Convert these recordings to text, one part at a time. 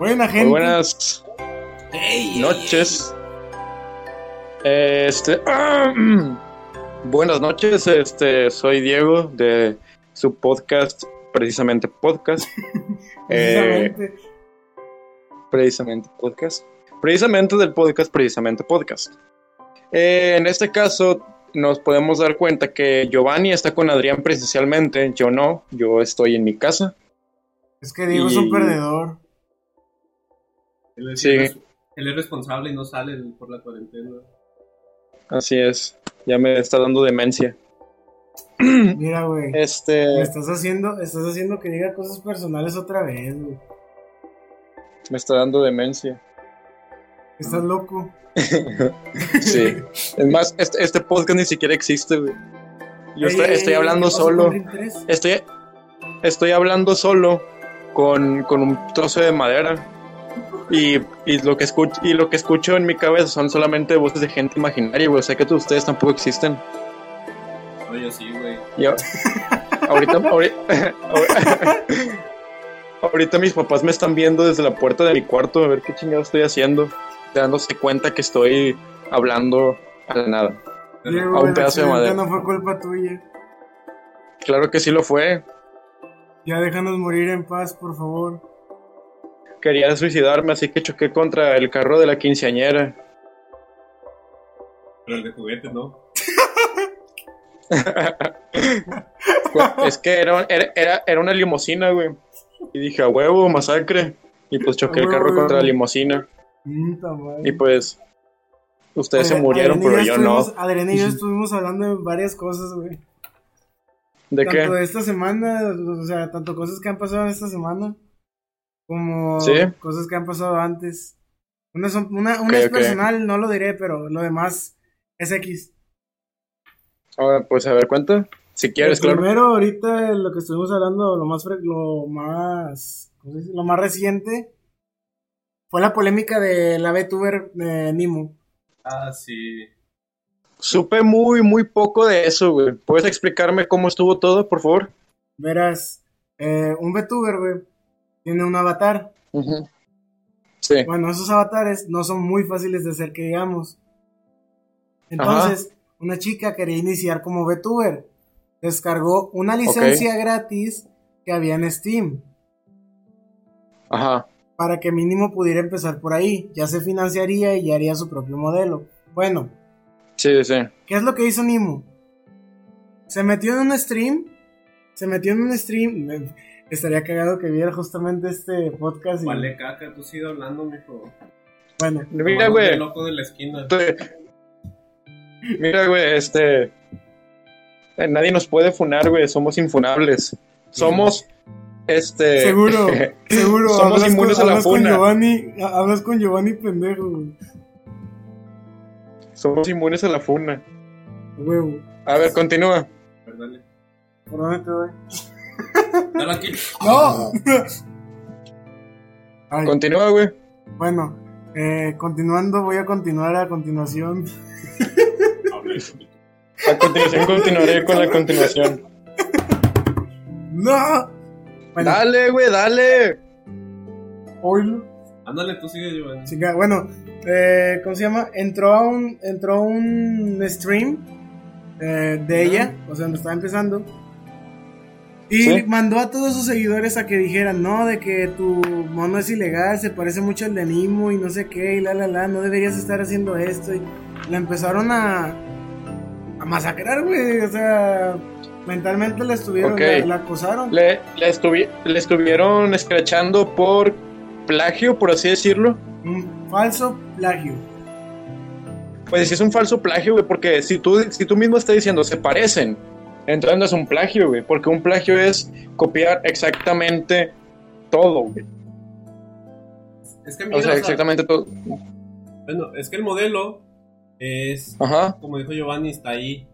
Buena gente. Muy buenas noches. Este, buenas noches. Este, soy Diego de su podcast, precisamente podcast. Eh, Precisamente. precisamente podcast. Precisamente del podcast, precisamente podcast. Eh, en este caso, nos podemos dar cuenta que Giovanni está con Adrián presencialmente. Yo no, yo estoy en mi casa. Es que Diego es un perdedor. Él es, Sí. él es- responsable y no sale por la cuarentena. Así es, ya me está dando demencia. Mira, güey. Me Este, estás haciendo, estás haciendo que diga cosas personales otra vez, güey. me está dando demencia. Estás loco. Sí. Es más, este, este podcast ni siquiera existe, güey. Yo Ey, estoy, ey, estoy ey, hablando ¿qué pasó solo. con Ring 3? Estoy, estoy hablando solo con, con un trozo de madera. Y, y lo que escucho, y lo que escucho en mi cabeza son solamente voces de gente imaginaria, güey. O sea que tú- ustedes tampoco existen. Oye, sí, güey. Ahorita, ahorita, ahorita mis papás me están viendo desde la puerta de mi cuarto a ver qué chingado estoy haciendo, dándose cuenta que estoy hablando a la nada. Diego, a un pedazo de madera. no fue culpa tuya. Claro que sí lo fue. Ya déjanos morir en paz, por favor. Quería suicidarme, así que choqué contra el carro de la quinceañera. Pero el de juguete, ¿no? Es que era, era, era, una limusina, güey. Y dije, a huevo, masacre. Y pues choqué el carro huevo, contra la limusina. Y pues, ustedes se murieron, pero yo no. Adrián y yo estuvimos hablando de varias cosas, güey. ¿De tanto qué? de esta semana, o sea, tanto cosas que han pasado esta semana, como Sí. cosas que han pasado antes. Una, son- una, una es personal, no lo diré, pero lo demás es X. Ahora, pues a ver, cuenta. Si quieres, El claro. Primero, ahorita lo que estuvimos hablando, lo más, lo más, ¿cómo se dice? lo más reciente, fue la polémica de la VTuber de Nimo. Ah, sí. Supe muy, muy poco de eso, güey. ¿Puedes explicarme cómo estuvo todo, por favor? Verás, eh, un VTuber, güey, tiene un avatar. Sí. Bueno, esos avatares no son muy fáciles de hacer que digamos. Entonces, una chica quería iniciar como VTuber. Descargó una licencia gratis que había en Steam Ajá. para que mínimo pudiera empezar por ahí. Ya se financiaría y ya haría su propio modelo. Bueno, Sí, sí. ¿qué es lo que hizo Nimo? Se metió en un stream. Se metió en un stream. Estaría cagado que viera justamente este podcast. y- Vale, caca, tú sigue hablando, mijo. Bueno, Mira, güey. loco de la esquina. Este- Mira, güey, este. eh, Nadie nos puede funar, güey. Somos infunables. Somos. Este. Seguro, seguro. Somos hablas inmunes con, a la hablas con funa. Giovanni, ha- hablas con Giovanni pendejo, güey. Somos inmunes a la funa. Huevo. A ver, continúa. Dale. ¿Por dónde te doy? Dale aquí. ¡No! Ay, Continúa, güey. bueno, eh, continuando, voy a continuar a continuación. A continuación continuaré con la continuación. ¡No! Bueno, Dale, güey, dale. oílo. Ándale, tú sigue. Chica, bueno, eh, ¿cómo se llama? Entró a un, entró a un stream eh, de ella, o sea, donde estaba empezando. Y Sí. mandó a todos sus seguidores a que dijeran, no, de que tu mono es ilegal, se parece mucho al de Nimo y no sé qué, y la la la, no deberías estar haciendo esto. Y la empezaron a, a masacrar, güey, o sea, mentalmente la estuvieron, la, la acosaron. Le, le, estuvi- le estuvieron escrachando por plagio, por así decirlo. Un falso plagio. Pues si es un falso plagio, güey, porque si tú, si tú mismo estás diciendo se parecen, entonces no es un plagio, güey, porque un plagio es copiar exactamente todo, güey. Es que mira, O sea, o sea, exactamente todo. bueno, es que el modelo es, Ajá, como dijo Giovanni, está ahí.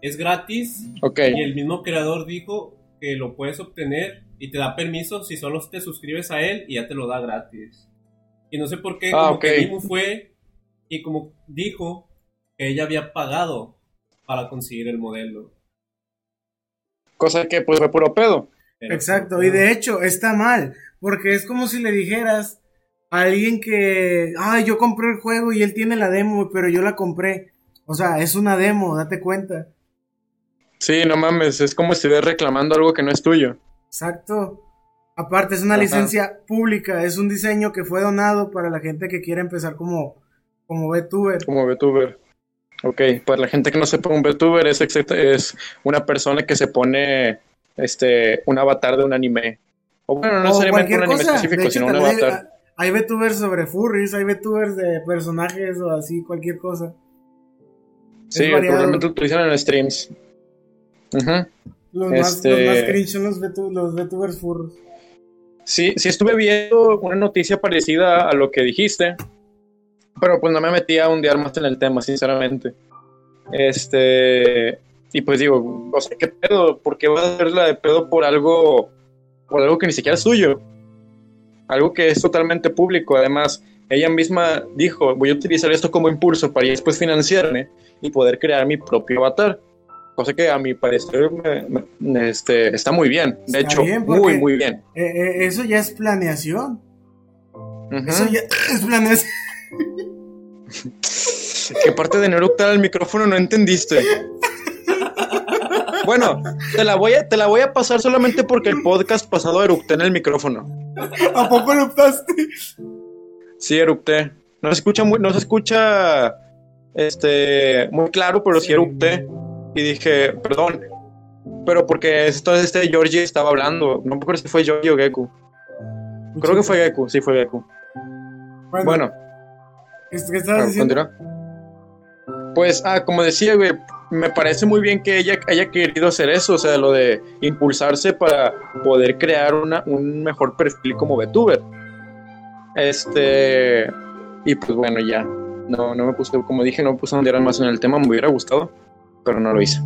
Es gratis y el mismo creador dijo que lo puedes obtener y te da permiso si solo te suscribes a él y ya te lo da gratis. Y no sé por qué, Ah, como que Nimu fue y como dijo que ella había pagado para conseguir el modelo. Cosa que pues fue puro pedo. Exacto, y de hecho está mal, porque es como si le dijeras alguien que, ay, yo compré el juego y él tiene la demo, pero yo la compré. O sea, es una demo, date cuenta. Sí, no mames, es como si estuvieras reclamando algo que no es tuyo. Exacto. Aparte, es una Ajá. licencia pública, es un diseño que fue donado para la gente que quiere empezar como, como VTuber. Como VTuber. Ok, para la gente que no sepa, un VTuber es, es una persona que se pone este, un avatar de un anime. O bueno, no necesariamente un anime cosa. específico, hecho, sino un hay, avatar. hay VTubers sobre furries, hay VTubers de personajes o así, cualquier cosa. Sí, variado. probablemente utilizan en streams. Ujú. Los, más, Este- los más cringe son los, VTu- los VTubers furros. Sí, sí estuve viendo una noticia parecida a lo que dijiste, pero pues no me metí a hundir más en el tema, sinceramente. Este, y pues digo, o sea, ¿qué pedo? ¿Por qué vas a hacerla de pedo por algo, por algo que ni siquiera es suyo? Algo que es totalmente público. Además, ella misma dijo, voy a utilizar esto como impulso para después financiarme y poder crear mi propio avatar. Cosa que a mi parecer me- me- este, está muy bien. De Está hecho, bien, muy, muy bien. Eh, eh, eso ya es planeación. Eso ya es planeación. ¿Qué parte de no eructar al micrófono no entendiste? Bueno, te la, voy a, te la voy a pasar solamente porque el podcast pasado eructé en el micrófono. ¿A poco lo optaste? Sí, eructé. No se escucha muy, no se escucha este muy claro, pero sí eructé. Y dije, perdón. Pero porque entonces este Georgie estaba hablando. No me acuerdo si fue Georgie o Geku. Creo que fue Geku, sí fue Geku. Bueno, Bueno, ¿qué estabas Ah, diciendo? continúa. Pues, ah, como decía, güey, me parece muy bien que ella haya querido hacer eso, o sea, lo de impulsarse para poder crear una, un mejor perfil como VTuber. Este, y pues bueno, ya, no, no me puse, como dije, no me puse a ondear más en el tema, me hubiera gustado, pero no lo hice.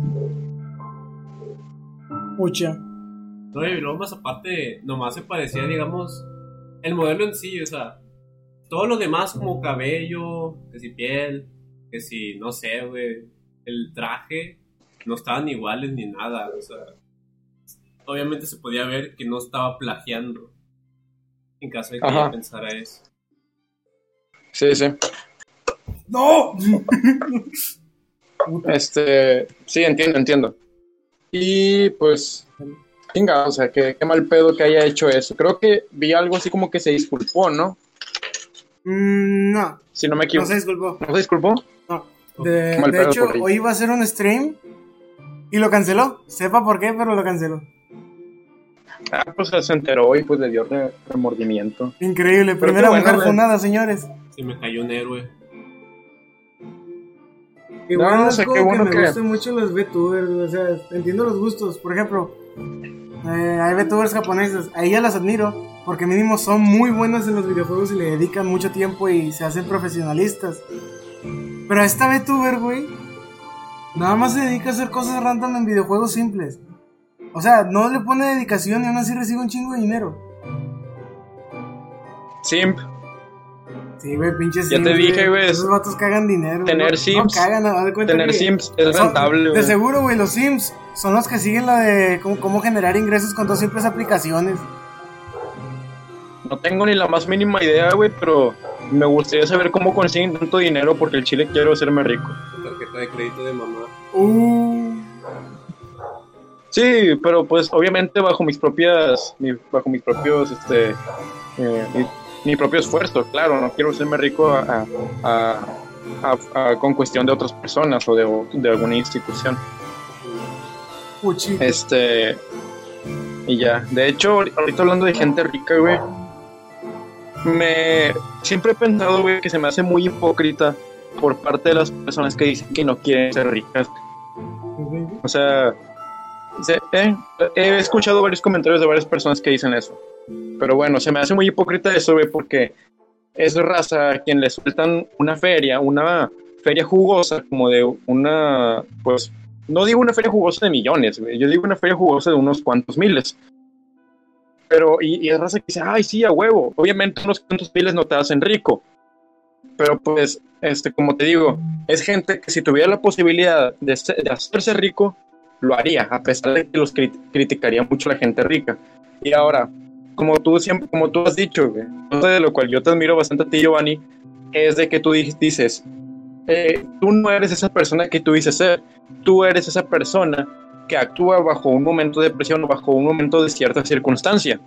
Pucha. No, y luego más aparte, nomás se parecía, digamos, el modelo en sí, o sea, todo lo demás como cabello, que si piel, que si, no sé, güey, el traje, no estaban iguales ni nada, o sea, obviamente se podía ver que no estaba plagiando, en caso de que Ajá. ella pensara eso. Sí, sí. ¡No! Este, sí, entiendo, entiendo. Y pues, venga, o sea, qué, qué mal pedo que haya hecho eso. Creo que vi algo así como que se disculpó, ¿no? Mm, no, Si no me no equivoco. se disculpó. ¿No se disculpó? No. De, Mal de pedo hecho, hoy iba a hacer un stream y lo canceló. Sepa por qué, pero lo canceló. Ah, pues se enteró y pues le dio re- remordimiento. Increíble. Pero Primera bueno, mujer fundada, señores. Se me cayó un héroe. Igual No, o es sea, como qué bueno que me que- gustan mucho los VTubers, o sea, entiendo los gustos. Por ejemplo, eh, hay VTubers japoneses, a ellas las admiro, porque mínimo son muy buenas en los videojuegos y le dedican mucho tiempo y se hacen profesionalistas. Pero a esta VTuber, güey, nada más se dedica a hacer cosas random en videojuegos simples. O sea, no le pone dedicación y aún así recibe un chingo de dinero. Simp, Sí, güey, pinches Ya te dije, güey, Esos vatos cagan dinero. tener no, Sims- No cagan, de cuenta tener que- Sims es rentable, De güey. seguro, güey, los Sims son los que siguen la de cómo, cómo generar ingresos con dos simples aplicaciones. No tengo ni la más mínima idea, güey, pero me gustaría saber cómo consiguen tanto dinero porque el chile quiero hacerme rico. Tarjeta de crédito de mamá. Uh, Sí, pero pues obviamente bajo mis propias, mi- bajo mis propios, este, eh, mi, mi propio esfuerzo, claro, no quiero hacerme rico a, a- a- a- con cuestión de otras personas o de, de alguna institución. Este, y ya, de hecho, ahorita hablando de gente rica, güey, me, siempre he pensado, güey, que se me hace muy hipócrita por parte de las personas que dicen que no quieren ser ricas. O sea, se- eh, he escuchado varios comentarios de varias personas que dicen eso. Pero bueno, se me hace muy hipócrita eso, güey, porque es raza a quien le sueltan una feria, una feria jugosa, como de una, pues, no digo una feria jugosa de millones, yo digo una feria jugosa de unos cuantos miles. Pero, y, y es raza que dice, ay, sí, a huevo. Obviamente unos cuantos miles no te hacen rico. Pero pues, este, como te digo, es gente que si tuviera la posibilidad de, se- de hacerse rico, lo haría, a pesar de que los crit- criticaría mucho la gente rica. Y ahora, como tú siempre, como tú has dicho, güey, de lo cual yo te admiro bastante a ti, Giovanni, es de que tú di- dices, eh, tú no eres esa persona que tú dices ser, tú eres esa persona que actúa bajo un momento de presión o bajo un momento de cierta circunstancia.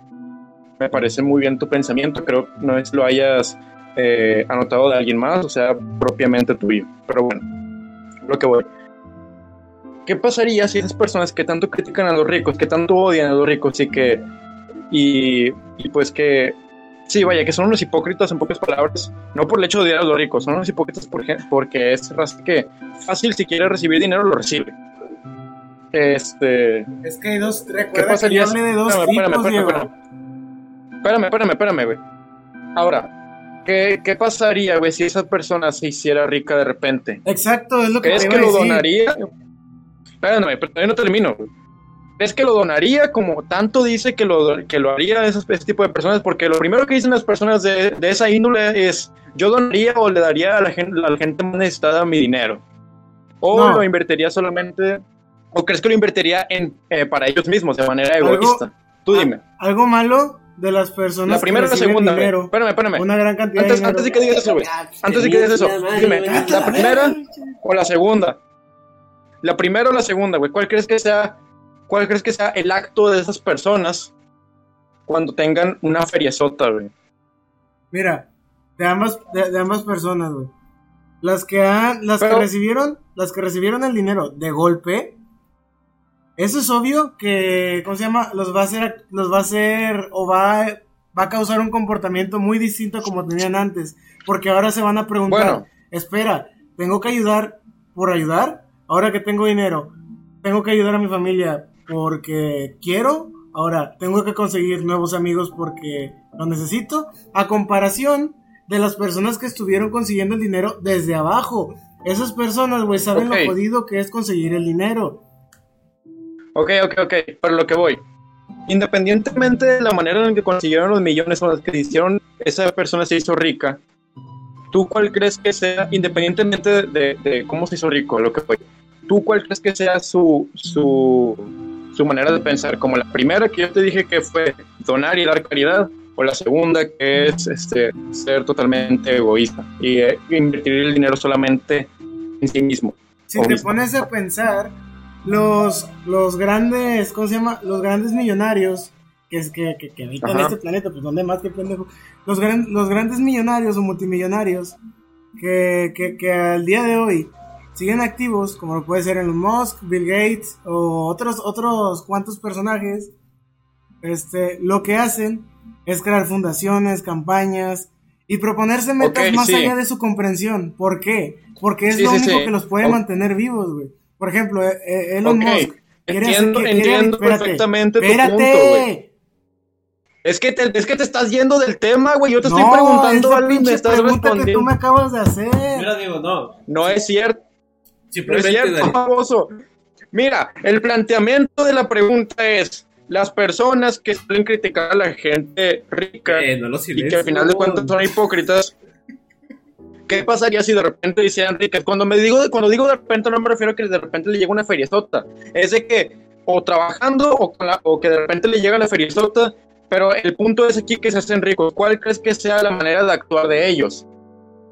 Me parece muy bien tu pensamiento, creo que no es lo hayas eh, anotado de alguien más, o sea, propiamente tuyo. Pero bueno, lo que voy. ¿Qué pasaría si esas personas que tanto critican a los ricos, que tanto odian a los ricos y que. y, y pues que. Sí, vaya, que son unos hipócritas en pocas palabras, no por el hecho de odiar a los ricos, son unos hipócritas porque es raza que fácil si quiere recibir dinero lo recibe. Este. Es que hay dos, ¿Qué recuerda que pasaría yo hablé de dos Espérame, espérame, tipos, espérame, espérame. Espérame, espérame, espérame, güey. Ahora, ¿qué, qué pasaría, güey, si esa persona se hiciera rica de repente? Exacto, es lo que ¿Crees te que lo donaría? Espérame, pero todavía no termino. güey. ¿Crees que lo donaría como tanto dice que lo, que lo haría esos- ese tipo de personas? Porque lo primero que dicen las personas de, de esa índole es, yo donaría o le daría a la gente, a la gente más necesitada mi dinero. O No. lo invertiría solamente, o crees que lo invertiría en, eh, para ellos mismos de manera Algo- egoísta. Tú dime. Algo malo de las personas La primera o que la segunda, dinero, Espérame, espérame. una gran cantidad Antes, de dinero. antes de que digas eso, güey. Antes de que digas eso, dime, ¿la primera o la segunda? La primera o la segunda, güey. ¿Cuál crees que sea, cuál crees que sea el acto de esas personas cuando tengan una feriezota, güey? Mira, de ambas, de, de ambas personas, güey. Las que han, las Pero- que recibieron, las que recibieron el dinero de golpe, eso es obvio que, ¿cómo se llama? Los va a hacer, los va a hacer, o va, a- va a causar un comportamiento muy distinto a como tenían antes. Porque ahora se van a preguntar, Bueno. espera, ¿tengo que ayudar por ayudar? Ahora que tengo dinero, ¿tengo que ayudar a mi familia porque quiero? Ahora, ¿tengo que conseguir nuevos amigos porque lo necesito? A comparación de las personas que estuvieron consiguiendo el dinero desde abajo. Esas personas, güey, saben lo jodido que es conseguir el dinero. Ok, ok, ok. Pero lo que voy. Independientemente de la manera en que consiguieron los millones o las que hicieron, esa persona se hizo rica. ¿Tú cuál crees que sea, independientemente de, de- de cómo se hizo rico, lo que fue, ¿tú cuál crees que sea su, su, su manera de pensar? Como la primera que yo te dije que fue donar y dar caridad, o la segunda que es este, ser totalmente egoísta y eh, invertir el dinero solamente en sí mismo. Si te Obvio. pones a pensar, los, los grandes, ¿cómo se llama? Los grandes millonarios que, es que, que, que habitan Ajá. este planeta, pues donde más que pendejo. Los, gran- los grandes millonarios o multimillonarios que, que, que al día de hoy siguen activos, como lo puede ser Elon Musk, Bill Gates o otros, otros cuantos personajes, este, lo que hacen es crear fundaciones, campañas y proponerse metas más sí. allá de su comprensión. ¿Por qué? Porque es Sí, lo sí, único sí. que los puede mantener vivos, güey. Por ejemplo, eh, eh, Elon Musk. quiere hacer entiendo- que- quiere- entiendo espérate, perfectamente tu espérate. punto, güey. Es que, te, es que te estás yendo del tema, güey. Yo te estoy preguntando algo y me estás pregunta que tú respondiendo. me acabas de hacer. Mira, digo, no. No es cierto, no es Simplemente cierto. Mira, el planteamiento de la pregunta es: las personas que suelen criticar a la gente rica eh, no lo y que al final de cuentas son hipócritas. ¿Qué pasaría si de repente hicieran ricas? Cuando me digo, cuando digo de repente no me refiero a que de repente le llega una feriezota. Es de que o trabajando o, con la- o que de repente le llega la feriezota, pero el punto es aquí que se hacen ricos. ¿Cuál crees que sea la manera de actuar de ellos?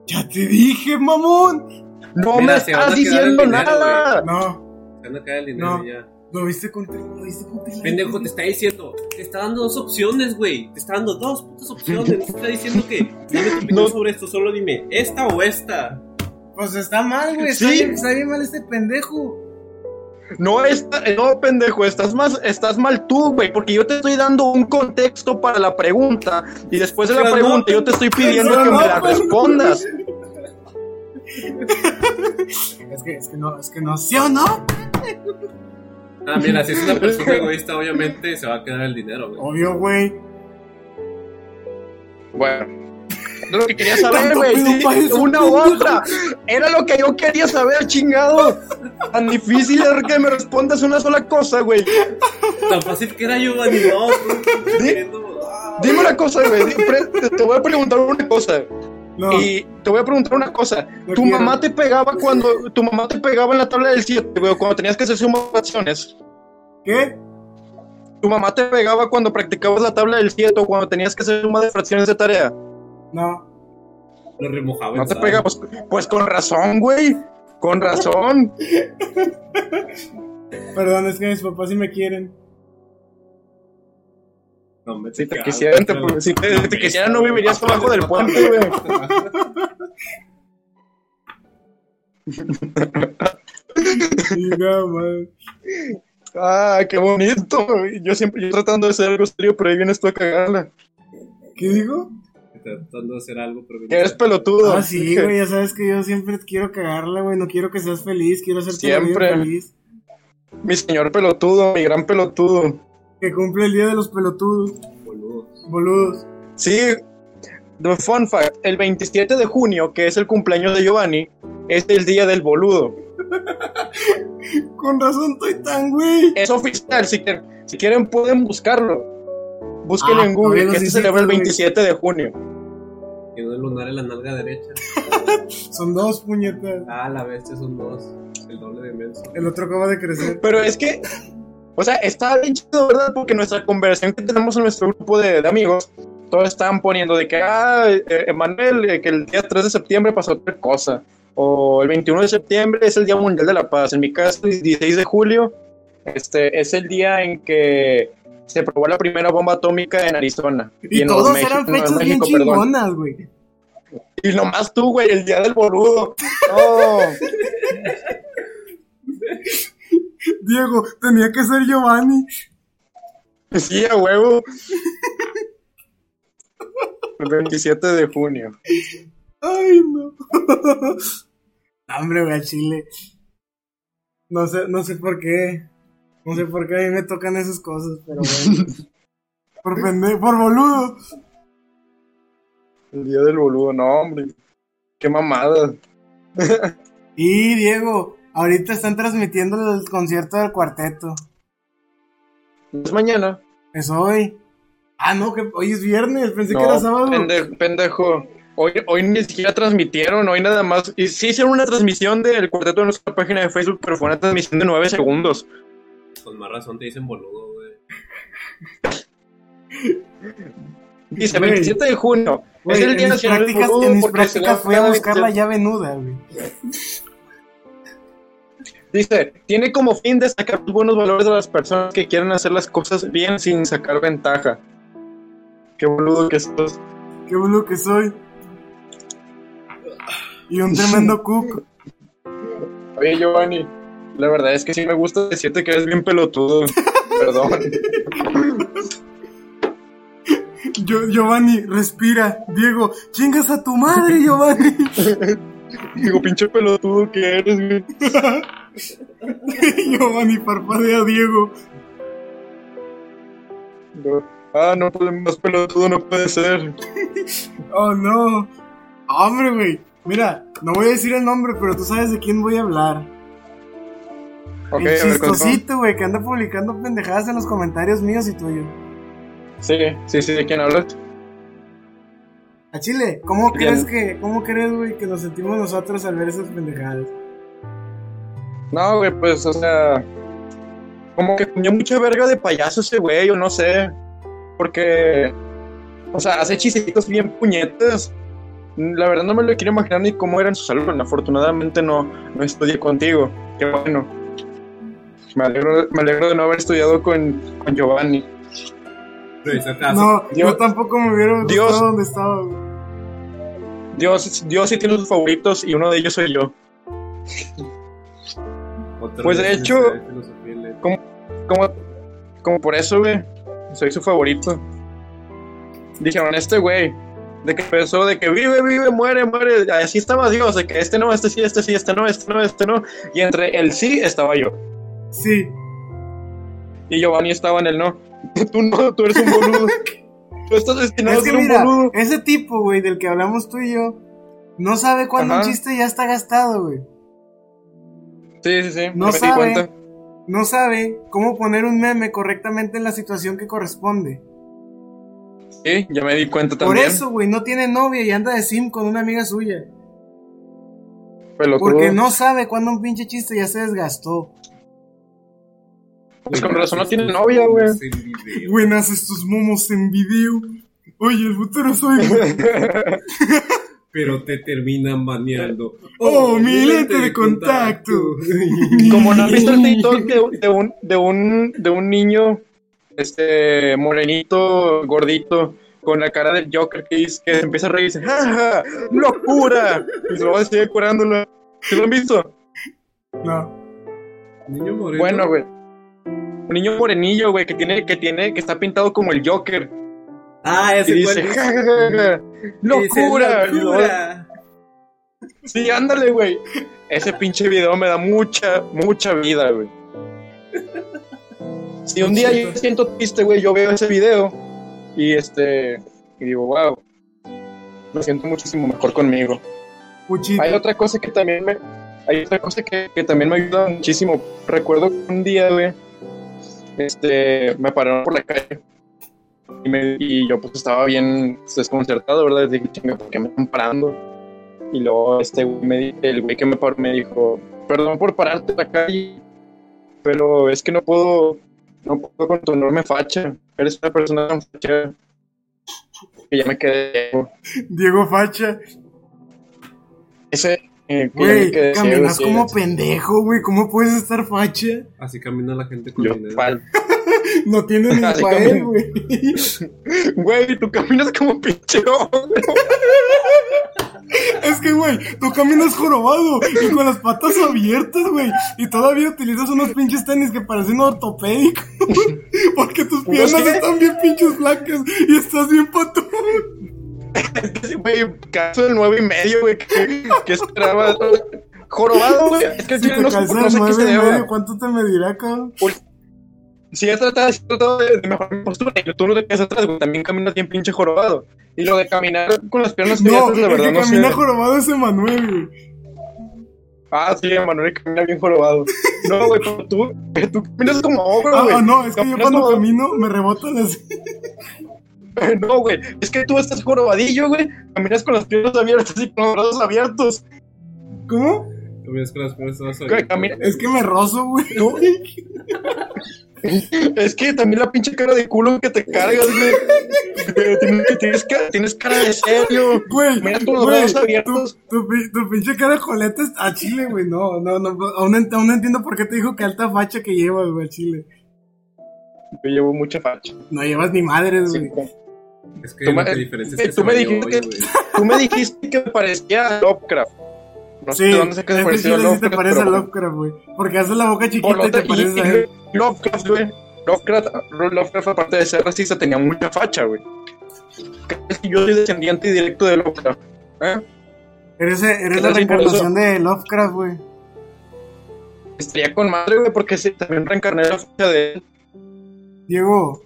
Ya te dije, mamón. No Mira, me van estás diciendo dinero, nada. No, Se anda a caer el dinero No. ya. lo viste con tri- lo viste Pendejo, te está diciendo, te está dando dos opciones, güey. Te está dando dos putas opciones. No te está diciendo que dame tu opinión No. sobre esto, solo dime, esta o esta. Pues está mal, güey. Está, Sí. bien, está bien mal este pendejo. No, está, no, pendejo, estás, más, estás mal tú, güey, porque yo te estoy dando un contexto para la pregunta y después de la Pero no, pregunta yo te estoy pidiendo que no, me la respondas. Es que, es que no, es que no, ¿sí o no? Ah, mira, si es una persona egoísta, obviamente se va a quedar el dinero, güey. Obvio, güey. Bueno, es lo que quería saber, güey. sí, una u otra. Era lo que yo quería saber, chingado. Tan difícil es que me respondas una sola cosa, güey. Tan fácil que era yo, Dani, no. no, ¿Sí? no. Dime una cosa, güey. Te voy a preguntar una cosa. No, Y te voy a preguntar una cosa. No ¿Tu quiero. mamá te pegaba cuando tu mamá te pegaba en la tabla del 7, güey, cuando tenías que hacer sumaciones? ¿qué? ¿Tu mamá te pegaba cuando practicabas la tabla del 7 o cuando tenías que hacer suma de fracciones de tarea? No. Lo remojaba No te sal. pega, pues, pues con razón, güey. Con razón. Perdón, es que mis papás sí me quieren. No, me Si te quisieran, te- si te- si te quisieran, no vivirías abajo del puente, güey. Diga, man. Ah, qué bonito. Yo siempre yo tratando de ser algo serio, pero ahí vienes tú a cagarla. ¿Qué digo? Tratando de hacer algo, pero... Que eres pelotudo. Ah, sí, güey, ya sabes que yo siempre quiero cagarla, güey. No quiero que seas feliz, quiero hacerte Siempre. feliz. Mi señor pelotudo, mi gran pelotudo. Que cumple el día de los pelotudos, Boludo. boludos. Sí, the fun fact, el 27 de junio, que es el cumpleaños de Giovanni, es el día del boludo. Con razón estoy tan, güey. Es oficial, si quieren, si quieren pueden buscarlo. Búsquenlo Ah, en Google, que se celebra el hiciste, güey. 27 de junio. Tiene un lunar en la nalga derecha. Son dos puñetas. Ah, la bestia son dos. El doble de menso. El otro acaba de crecer. Pero es que, o sea, está bien chido, ¿verdad? Porque nuestra conversación que tenemos en nuestro grupo de, de amigos, todos estaban poniendo de que, ah, eh, Emanuel, eh, que el día 3 de septiembre pasó otra cosa. O el 21 de septiembre es el Día Mundial de la Paz. En mi caso, el 16 de julio este, es el día en que se probó la primera bomba atómica en Arizona. Y, en todos México- eran fechas bien México, chingonas, güey. Y nomás tú, güey, el día del boludo. No. Diego, tenía que ser Giovanni. Sí, a huevo. El 27 de junio. Ay, no. Hombre, güey, Chile. No sé, no sé por qué. No sé por qué a mí me tocan esas cosas, pero bueno. por pendejo, por boludo. El día del boludo, no, hombre. Qué mamada. Y Diego, ahorita están transmitiendo el concierto del cuarteto. Es mañana. Es hoy. Ah, no, que hoy es viernes, pensé que No, era sábado. pende- pendejo. Hoy, hoy ni siquiera transmitieron, hoy nada más. Y sí hicieron una transmisión del cuarteto en nuestra página de Facebook, pero fue una transmisión de 9 segundos. Con más razón te dicen boludo, güey. Dice Güey. 27 de junio. Es el en Día mis Nacional del Boludo en mis prácticas fui a buscar la 27. llave nuda, güey. Dice, tiene como fin destacar los buenos valores de las personas que quieren hacer las cosas bien sin sacar ventaja. Qué boludo que sos. Qué boludo que soy. Y un tremendo cook. Oye, Giovanni, la verdad es que sí me gusta decirte que eres bien pelotudo. Perdón. Yo, Giovanni, respira. Diego, chingas a tu madre, Giovanni. Digo, pinche pelotudo que eres, güey. Giovanni, parpadea, Diego. No. Ah, no puede más pelotudo, no puede ser. Oh, no. Hombre, güey. Mira, no voy a decir el nombre, pero tú sabes de quién voy a hablar. Ok, el chistosito, güey, que anda publicando pendejadas en los comentarios míos y tuyos. Sí, sí, sí, ¿de quién hablas? A Chile, ¿cómo crees que, cómo crees, güey, que nos sentimos nosotros al ver esas pendejadas? No, güey, pues, o sea. Como que tenía mucha verga de payaso ese güey, o no sé. Porque. O sea, hace chistecitos bien puñetas. La verdad no me lo quiero imaginar ni cómo era en su salón. Afortunadamente no, no estudié contigo. Qué bueno. Me alegro, me alegro de no haber estudiado con, con Giovanni. No, yo tampoco me hubiera gustado Dios- donde estaba, güey. Dios, Dios sí tiene sus favoritos y uno de ellos soy yo. Otra pues, de hecho- de letras. Como, como por eso, güey. Soy su favorito. Dijeron, este güey. De que empezó, de que vive, vive, muere, muere. Así estaba Dios. De que este no, este sí, este sí, este no, este no, este no. Y entre el sí estaba yo. Sí. Y Giovanni estaba en el no. Tú no, tú eres un boludo. tú estás destinado Es a ser un mira, boludo. ese tipo, güey, del que hablamos tú y yo, no sabe cuándo un chiste ya está gastado, güey. Sí, sí, sí. No me di sabe. cuenta. No sabe cómo poner un meme correctamente en la situación que corresponde. Sí, ya me di cuenta Por también. eso, güey, no tiene novia y anda de sim con una amiga suya. Pelotudo. Porque no sabe cuándo un pinche chiste ya se desgastó. Pues con razón no tiene novia, güey. Buenas estos momos en video. Oye, el futuro soy. Pero te terminan baneando. Oh, mi lente de contacto. Como no has visto el TikTok de, de un, de, un, de un niño, este, morenito, gordito, con la cara del Joker que, dice, que se empieza a reír y dice, ¡Ja, ja! ¡Locura! Y se va a seguir curándolo. ¿Sí lo han visto? No. Niño moreno. Bueno, güey. Un niño morenillo, güey, que tiene, que tiene, que está pintado como el Joker. Ah, Y ese dice, cual ¡Ja, ja, ja, ja! ¡Locura! Y ¡Locura! Sí, ándale, güey. Ese pinche video me da mucha, mucha vida, güey. Si un día yo me siento triste, güey, yo veo ese video y este y digo, wow, me siento muchísimo mejor conmigo. Hay otra cosa que también me, hay otra cosa que, que también me ayuda muchísimo. Recuerdo que un día, güey, este, me pararon por la calle y, me- y yo pues estaba bien desconcertado, ¿verdad? Dije, chinga, ¿por qué me están parando? Y luego este güey me di- el güey que me paró me dijo, perdón por pararte en la calle, pero es que no puedo, no puedo con tu enorme facha. Eres una persona tan facha que ya me quedé. ciego". Diego Facha. Ese, eh, Güey, ciego, caminas como pendejo, güey. ¿Cómo puedes estar facha? Así camina la gente con Yo, dinero. No tiene ni para él, güey. Güey, tú caminas como pinche ogro. Es que, güey, tú caminas jorobado y con las patas abiertas, güey. Y todavía utilizas unos pinches tenis que parecen ortopédicos. Porque tus piernas están bien pinches flacas y estás bien patón. Güey, caso del nueve y medio, güey. Que, que esperaba. Jorobado, güey. Es que Si te no, calzas no sé qué y medio, ¿cuánto te medirá, cabrón? Si he tratado, si he tratado de, de mejorar mi postura y tú no te quedas atrás, güey. También caminas bien pinche jorobado. Y lo de caminar con las piernas No, abiertas, la el verdad, que no camina sé. jorobado es Emanuel, güey. Ah, sí, Manuel camina bien jorobado. No, güey, pero tú, tú caminas como ogro, Ah, güey. ah, no, es que yo cuando como- camino me rebotan las... No, güey, es que tú estás jorobadillo, güey. Caminas con las piernas abiertas y con los brazos abiertos. ¿Cómo? Caminas con las piernas abiertas. Es que me rozo, güey. Es que también la pinche cara de culo que te cargas, güey. Tienes, tienes cara, de serio. Güey, Mira con los güey, abiertos. tu, pi- tu pinche cara de joleta es a Chile, güey. No, no, no. Aún, ent- aún no entiendo por qué te dijo que alta facha que llevas, güey, a Chile. Yo llevo mucha facha. No llevas ni madres, Sí, güey. Es que Tú eh, que tú me dijiste hoy, que- güey. Tú me dijiste que parecía a Lovecraft. No sé Sí, dónde es que a Chile sí te Lovecraft. parece a Lovecraft, güey. Porque haces la boca chiquita y te pareces y- a él. Lovecraft, güey. Lovecraft, Lovecraft, aparte de ser racista, tenía mucha facha, güey. Yo soy descendiente directo de Lovecraft. ¿eh? Eres, eres la reencarnación de Lovecraft, güey. Estaría con madre, güey, porque sí, también reencarné la facha de él. Diego,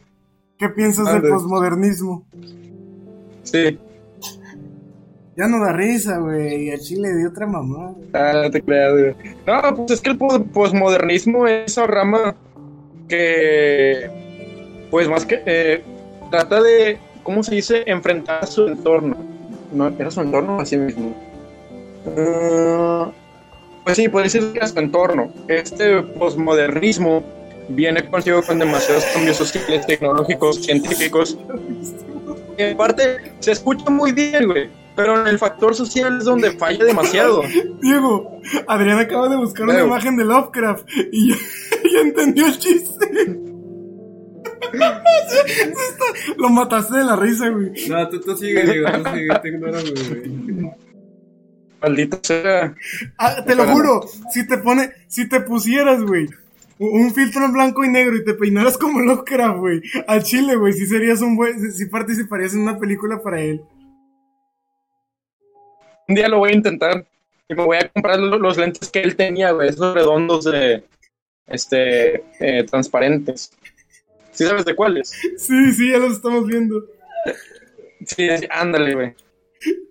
¿qué piensas del Ande. posmodernismo? Sí. Ya no da risa, güey. Y a Chile dio otra mamá. Ah, no te creas, güey. No, pues es que el po- posmodernismo es esa rama que, pues más que, eh, trata de, ¿cómo se dice? Enfrentar a su entorno. No, era su entorno así mismo. Ah, pues sí, puede decir que a su entorno. Este posmodernismo viene consigo con demasiados cambios sociales, tecnológicos, científicos. En parte se escucha muy bien, güey. Pero en el factor social es donde falla demasiado. Diego, Adrián acaba de buscar una imagen de Lovecraft y ya, ya entendió el chiste. Lo mataste de la risa, güey. No, tú, tú sigue, Diego, tú sigue, te ignoro, güey. Maldita sea. Ah, te lo juro, si te pone, si te pusieras, güey, un filtro en blanco y negro y te peinaras como Lovecraft, güey, al chile, güey, si serías un buen, si participarías en una película para él. Un día lo voy a intentar. Y me voy a comprar lo- los lentes que él tenía, güey. Esos redondos de. Este. eh, transparentes. ¿Sí sabes de cuáles? Sí, sí, ya los estamos viendo. Sí, sí, ándale, güey.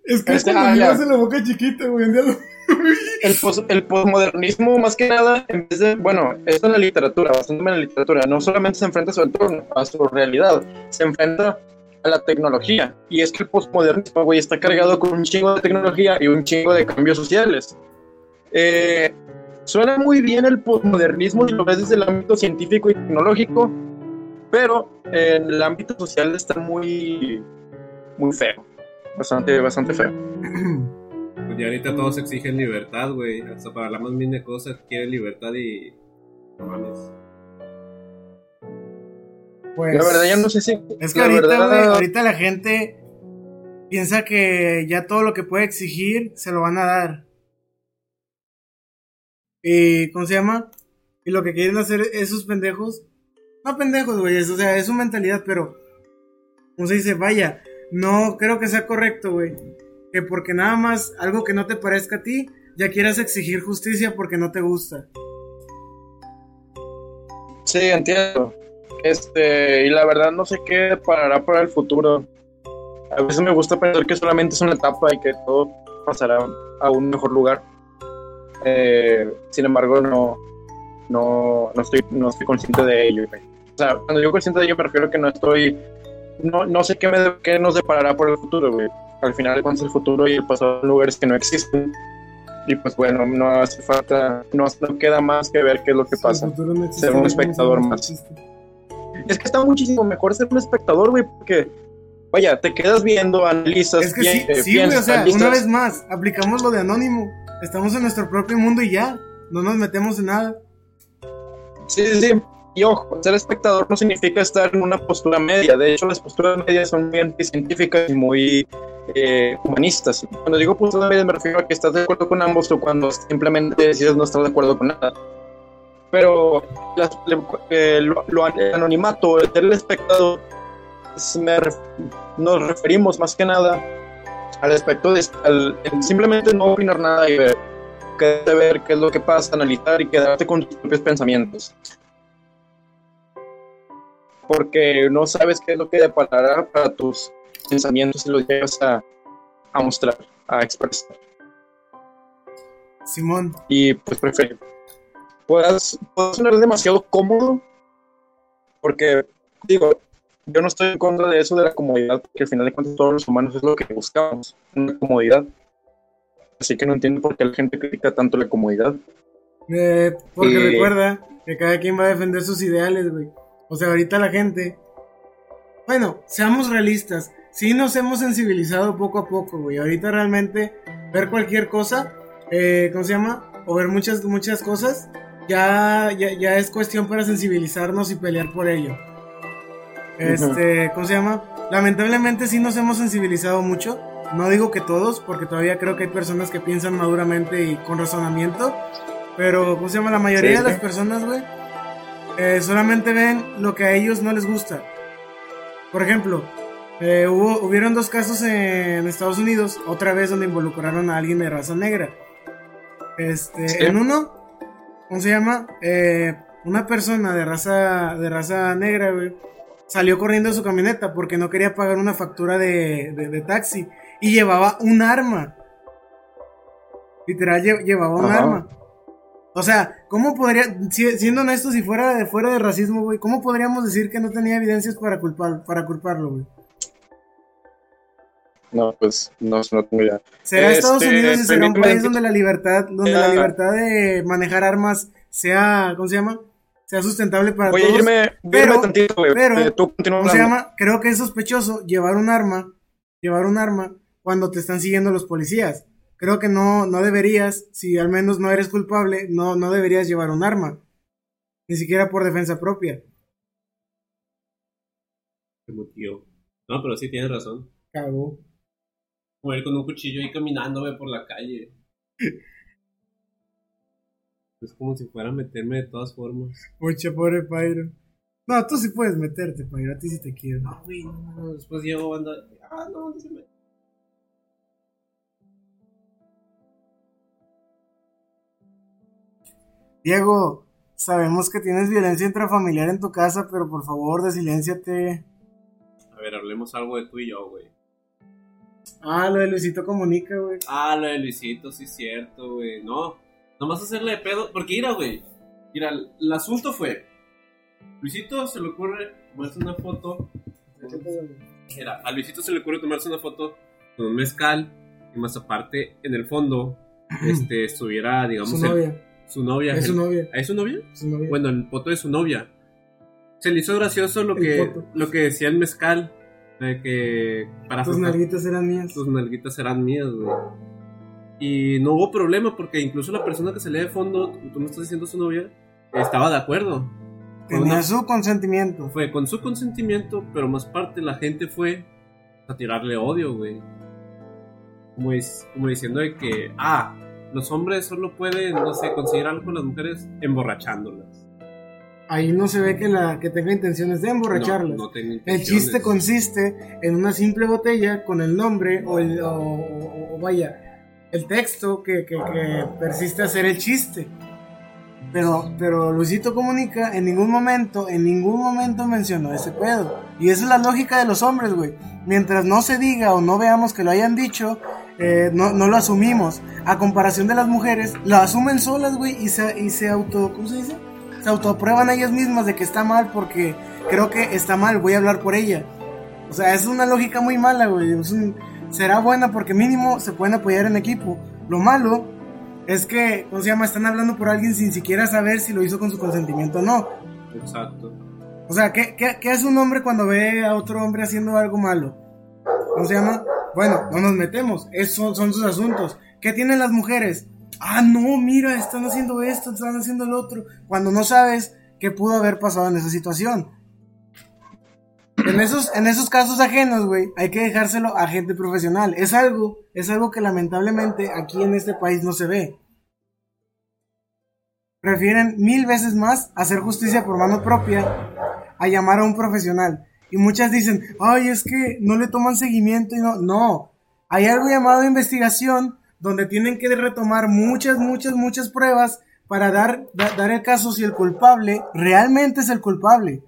Es que Este, cuando ah, en la boca chiquita, güey, lo- El, pos- el posmodernismo, más que nada, en vez de. Bueno, esto en la literatura, bastante en la literatura. No solamente se enfrenta a su entorno, a su realidad. Se enfrenta a la tecnología. Y es que el posmodernismo, güey, está cargado con un chingo de tecnología y un chingo de cambios sociales. Eh, suena muy bien el postmodernismo y lo ves desde el ámbito científico y tecnológico, pero en el ámbito social está muy, muy feo. Bastante, bastante feo. Pues ya ahorita todos exigen libertad, güey. Hasta para la más mínima cosa quieren libertad y. No. Pues, la verdad, ya no sé si. Es que la ahorita, verdad- güey, ahorita la gente piensa que ya todo lo que puede exigir se lo van a dar. Y, ¿cómo se llama? Y lo que quieren hacer esos pendejos. No pendejos, güey. O sea, es su mentalidad, pero. ¿Cómo se dice? Vaya. No creo que sea correcto, güey. Que porque nada más algo que no te parezca a ti, ya quieras exigir justicia porque no te gusta. Sí, entiendo. Este, y la verdad no sé qué parará para el futuro. A veces me gusta pensar que solamente es una etapa y que todo pasará a un mejor lugar. Eh, sin embargo, no, no, no, estoy, no estoy consciente de ello. O sea, cuando digo consciente de ello me refiero que no estoy... No, no sé qué, me, qué nos deparará por el futuro, güey. Al final, cuando es el futuro y el pasado son lugares que no existen. Y pues bueno, no hace falta, no, no queda más que ver qué es lo que pasa. futuro no existe, Ser un ¿cómo espectador más. Es que está muchísimo mejor ser un espectador, güey, porque, vaya, te quedas viendo, analizas, Es que sí, pi- eh, sí, güey, o piensas, sea, analizas. una vez más, aplicamos lo de anónimo. Estamos en nuestro propio mundo y ya, no nos metemos en nada. Sí, sí, sí. Y ojo, ser espectador no significa estar en una postura media. De hecho, las posturas medias son muy anticientíficas y muy eh, humanistas. Cuando digo posturas medias me refiero a que estás de acuerdo con ambos o cuando simplemente decides no estar de acuerdo con nada. Pero las- eh, lo, lo- el anonimato, el ser el espectador, es- me ref- nos referimos más que nada al aspecto de al- simplemente no opinar nada y ver, a ver qué es lo que pasa, analizar y quedarte con tus propios pensamientos. Porque no sabes qué es lo que deparará para tus pensamientos y los llevas a, a mostrar, a expresar. Simón, Y pues prefiero. Puedas, puedas sonar demasiado cómodo, porque digo, yo no estoy en contra de eso de la comodidad, porque al final de cuentas todos los humanos es lo que buscamos, una comodidad. Así que no entiendo por qué la gente critica tanto la comodidad. eh, porque recuerda que cada quien va a defender sus ideales, güey. O sea, ahorita la gente. Bueno, seamos realistas. Sí nos hemos sensibilizado poco a poco, güey. Ahorita realmente ver cualquier cosa, eh, ¿cómo se llama? O ver muchas, muchas cosas, ya, ya, ya es cuestión para sensibilizarnos y pelear por ello. Este, ¿cómo se llama? Lamentablemente sí nos hemos sensibilizado mucho. No digo que todos, porque todavía creo que hay personas que piensan maduramente y con razonamiento. Pero, ¿cómo se llama? La mayoría Sí, de las personas, güey, eh, solamente ven lo que a ellos no les gusta. Por ejemplo, eh, hubo, hubieron dos casos en Estados Unidos, otra vez donde involucraron a alguien de raza negra. Este, Sí. en uno, ¿cómo se llama? Eh, una persona de raza, de raza negra, güey, salió corriendo de su camioneta porque no quería pagar una factura de, de- de taxi y llevaba un arma. Literal, lle- llevaba un Ajá. arma. O sea, ¿cómo podría, si- siendo honesto, si fuera de, fuera de racismo, güey, ¿cómo podríamos decir que no tenía evidencias para, culpar, para culparlo, güey? No, pues no, no tengo idea. ¿Será Estados Este, Unidos y será un país donde la libertad, donde la Ah. libertad de manejar armas sea, ¿cómo se llama? Sea sustentable para Voy a todos. irme, voy a irme pero- tantito, güey. pero- Eh, Tú ¿Cómo se llama? Creo que es sospechoso llevar un arma, llevar un arma cuando te están siguiendo los policías. Creo que no, no deberías, si al menos no eres culpable, no, no deberías llevar un arma. Ni siquiera por defensa propia. No, pero sí tienes razón. Cagó. Como ir con un cuchillo ahí caminando, güey, por la calle. Es como si fuera a meterme de todas formas. Mucha pobre Pyro. No, tú sí puedes meterte, Pyro, a ti sí te quiero. No, güey, no, no, después llego anda. Ah, no, no se me. Diego, sabemos que tienes violencia intrafamiliar en tu casa, pero por favor, desilénciate. A ver, hablemos algo de tú y yo, güey. Ah, lo de Luisito Comunica, güey. Ah, lo de Luisito, sí cierto, güey. No, nomás hacerle de pedo. Porque mira, güey. Mira, el, asunto fue. Luisito se le ocurre tomarse una foto. Mira, a Luisito se le ocurre tomarse una foto con un mezcal. Y más aparte, en el fondo, este, estuviera, digamos, Su el, novia. su novia. Es su novia. ¿Es su novia? es su novia. Bueno, el poto de su novia. Se le hizo gracioso lo El que, lo que decía el mezcal. De que para tus nalguitas eran mías. tus nalguitas serán mías, güey. Y no hubo problema porque incluso la persona que salía de fondo, tú me estás diciendo su novia, estaba de acuerdo. Tenía una- su consentimiento. fue con su consentimiento, pero más parte la gente fue a tirarle odio, güey. Como, como diciendo de que, ah, los hombres solo pueden, no sé, conseguir algo con las mujeres emborrachándolas. Ahí no se ve que, la, que tenga intenciones de emborracharlas. No, no tenía El chiste consiste en una simple botella con el nombre o, el, o, o- o vaya, el texto que, que- que persiste a ser el chiste. Pero, pero Luisito Comunica en ningún momento, en ningún momento mencionó ese pedo. Y esa es la lógica de los hombres, güey. Mientras no se diga o no veamos que lo hayan dicho, eh, no, no lo asumimos. A comparación de las mujeres, lo asumen solas, güey, y se, y se auto, ¿cómo se dice? Se autoaprueban a ellas mismas de que está mal porque creo que está mal, voy a hablar por ella. O sea, es una lógica muy mala, güey. Un- será buena porque mínimo se pueden apoyar en equipo. Lo malo es que, ¿cómo se llama? Están hablando por alguien sin siquiera saber si lo hizo con su consentimiento o no. Exacto. O sea, ¿qué, qué, qué hace un hombre cuando ve a otro hombre haciendo algo malo? ¿Cómo se llama? Bueno, no nos metemos. Esos son sus asuntos. ¿Qué tienen las mujeres? Ah, no, mira, están haciendo esto, están haciendo el otro. Cuando no sabes qué pudo haber pasado en esa situación. En esos, en esos casos ajenos, güey, hay que dejárselo a gente profesional. Es algo, es algo que lamentablemente aquí en este país no se ve. Prefieren mil veces más hacer justicia por mano propia a llamar a un profesional. Y muchas dicen, ay, es que no le toman seguimiento y no. No, hay algo llamado investigación donde tienen que retomar muchas, muchas, muchas pruebas para dar, da- dar el caso si el culpable realmente es el culpable.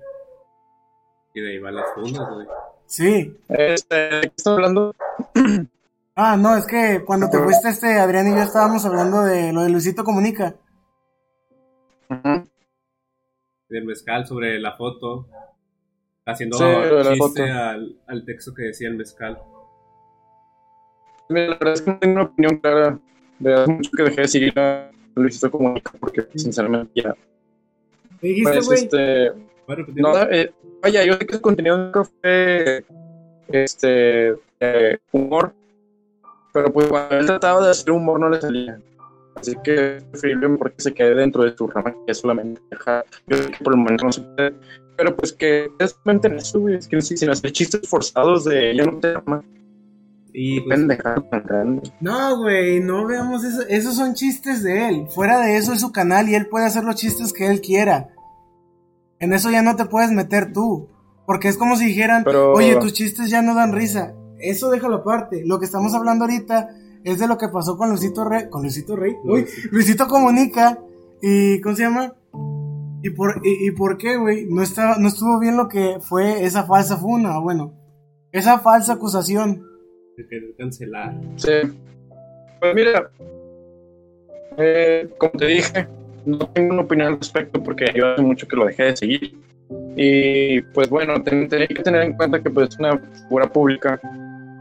Y de ahí van las fundas, güey. Sí. Este, ¿de qué estás hablando? Ah, no, es que cuando te fuiste, este, Adrián y yo estábamos hablando de lo de Luisito Comunica. Del mezcal sobre la foto. Haciendo Sí, de la chiste foto. al, al texto que decía el mezcal. La verdad es que no tengo una opinión clara. De hace mucho que dejé de seguir a Luisito Comunica porque sinceramente ya. ¿Qué dijiste, Pues, este, no, eh, vaya, yo sé que el contenido nunca fue este eh, humor, pero pues cuando él trataba de hacer humor no le salía. Así que es preferible porque se quede dentro de su rama, que es solamente dejar. Yo sé que por el momento no se puede, pero pues que es solamente en eso, güey. Es que si- sin hacer chistes forzados de ella no te ama. Y pues. No, güey, no veamos eso. Esos son chistes de él. Fuera de eso es su canal y él puede hacer los chistes que él quiera. En eso ya no te puedes meter tú. Porque es como si dijeran, Pero- oye, tus chistes ya no dan risa. Eso déjalo aparte. Lo que estamos hablando ahorita es de lo que pasó con Luisito Rey. Con Luisito Rey. Uy, Luisito Comunica. Y, ¿cómo se llama? ¿Y por, y, y por qué, güey? No, estaba, no estuvo bien lo que fue esa falsa funa. Bueno, esa falsa acusación. De querer cancelar. Sí. Pues mira, eh, como te dije, no tengo una opinión al respecto porque yo hace mucho que lo dejé de seguir. Y pues bueno, ten- tenéis que tener en cuenta que pues es una figura pública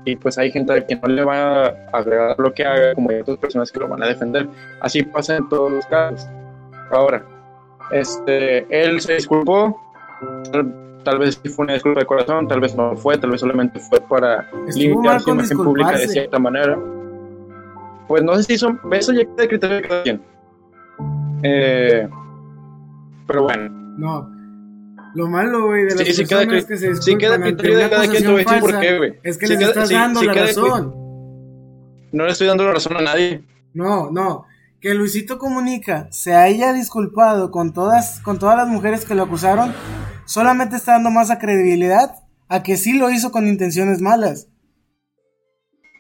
y pues hay gente a que no le va a agradar lo que haga, como hay otras personas que lo van a defender. Así pasa en todos los casos. Ahora, este, él se disculpó, tal, vez sí fue una disculpa de corazón, tal vez no fue, tal vez solamente fue para limpiar su imagen pública de cierta manera. Pues no sé si son, eso ya queda de criterio de cada quien. Eh, pero bueno, No. Lo malo, güey, de las Sí, sí queda personas cri- que se si queda criterio de cada quien, te voy a decir por qué, güey. Es que Si les queda- estás dando la queda- razón. No le estoy dando la razón a nadie. No, no. Que Luisito Comunica se haya disculpado con todas, con todas las mujeres que lo acusaron, solamente está dando más a credibilidad a que sí lo hizo con intenciones malas.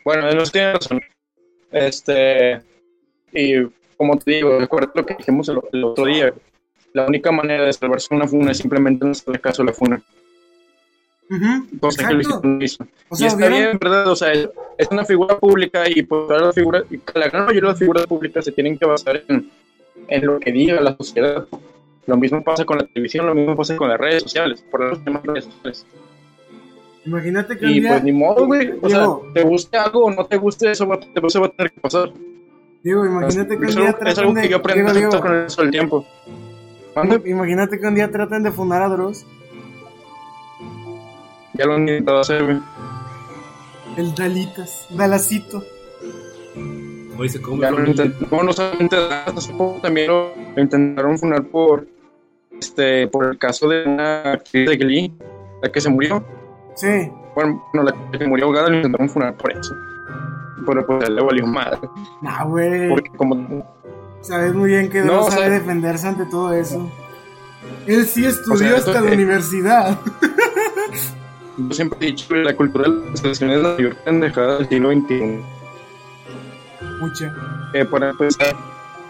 Bueno, él no tiene razón. Este, y como te digo, recuerda lo que dijimos el, el otro día. La única manera de salvarse una funa es simplemente no hacerle caso a la funa. Ujú, Cosa que hizo. O y sea, está ¿vieron? bien, ¿verdad? O sea, es, es una figura pública y pues todas las figuras, y la gran mayoría de las figuras públicas se tienen que basar en, en lo que diga la sociedad. Lo mismo pasa con la televisión, lo mismo pasa con las redes sociales, por eso se llaman redes sociales. Imagínate que un Y día- pues ni modo, güey. O sea, Diego. te guste algo o no te guste, eso va, eso va a tener que pasar. Digo, imagínate que un Es día algo, es traten algo de. que yo aprendí Digo, a aceptar Diego, con el paso del tiempo. ¿Mande? imagínate que un día traten de fundar a Dross. Ya lo han intentado hacer, güey. El Dalitas, Dalacito. Hoy se come Ya lo el- intentaron, no, no solamente hace poco también lo, lo intentaron funar por este por el caso de una actriz de Glee, la que se murió. Sí, Bueno, no, la que murió ahogada lo intentaron funar por eso. Pero pues le valió madre. nah, güey. Porque como Sabes muy bien que No, Dross o sea- sabe defenderse ante todo eso. Él sí estudió O sea, hasta la universidad. yo siempre he dicho que la cultura de las estaciones es la mayor pendejada del siglo XXI. Mucha. Eh, para empezar,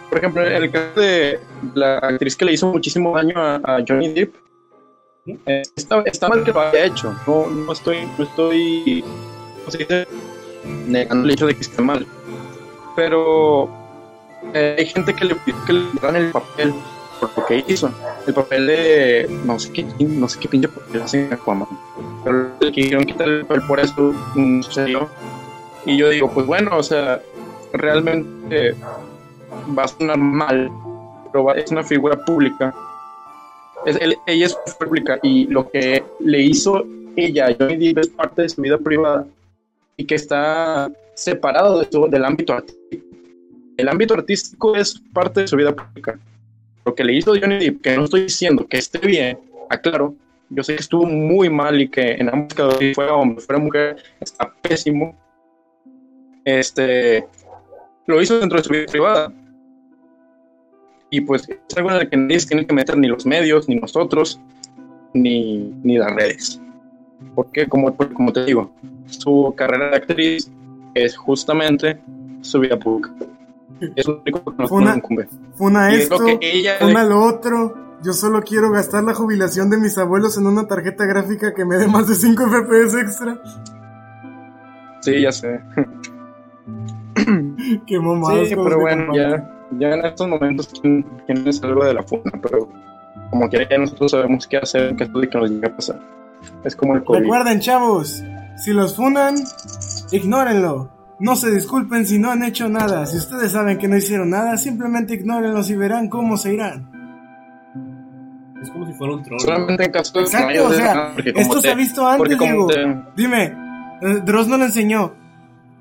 por ejemplo, el caso de la actriz que le hizo muchísimo daño a, a Johnny Depp, eh, está, está mal que lo haya hecho. No, no estoy, no estoy, ¿cómo se dice? negando el hecho de que esté mal. Pero eh, hay gente que le que le dan el papel por lo que hizo. El papel de, no sé qué, no sé qué pinche papel hace en Aquaman. Pero le quisieron quitar el papel por eso, no sucedió. Y yo digo, pues bueno, o sea, realmente va a sonar mal, pero es una figura pública. Ella es pública y lo que le hizo ella, Johnny Depp, es parte de su vida privada y que está separado del ámbito artístico. El ámbito artístico es parte de su vida pública. Lo que le hizo Johnny Depp, que no estoy diciendo que esté bien, aclaro, yo sé que estuvo muy mal y que en ambos casos, si fuera hombre, fuera mujer, está pésimo. Este, lo hizo dentro de su vida privada. Y pues es algo en el que nadie tiene que meter, ni los medios, ni nosotros, ni, ni las redes. Porque, como, como te digo, su carrera de actriz es justamente su vida pública. Es lo único que nos, Fue una- nos incumbe. Funa Y es esto, lo que ella funa lo otro. Yo solo quiero gastar la jubilación de mis abuelos en una tarjeta gráfica que me dé más de 5 FPS extra. Sí, ya sé. Qué mamadas Sí, pero bueno, ya, ya en estos momentos, ¿quién, quién es algo de la funa? Pero como quiera, ya nosotros sabemos qué hacer en caso de que nos llegue a pasar. Es como el COVID. Recuerden, chavos, si los funan, ignórenlo. No se disculpen si no han hecho nada. Si ustedes saben que no hicieron nada, simplemente ignórenlos y verán cómo se irán. Es como si fuera un troll. Solamente en caso de que no Exacto, o sea, nada, esto se te- ha visto antes, Diego. te- Dime, eh, Dross no lo enseñó.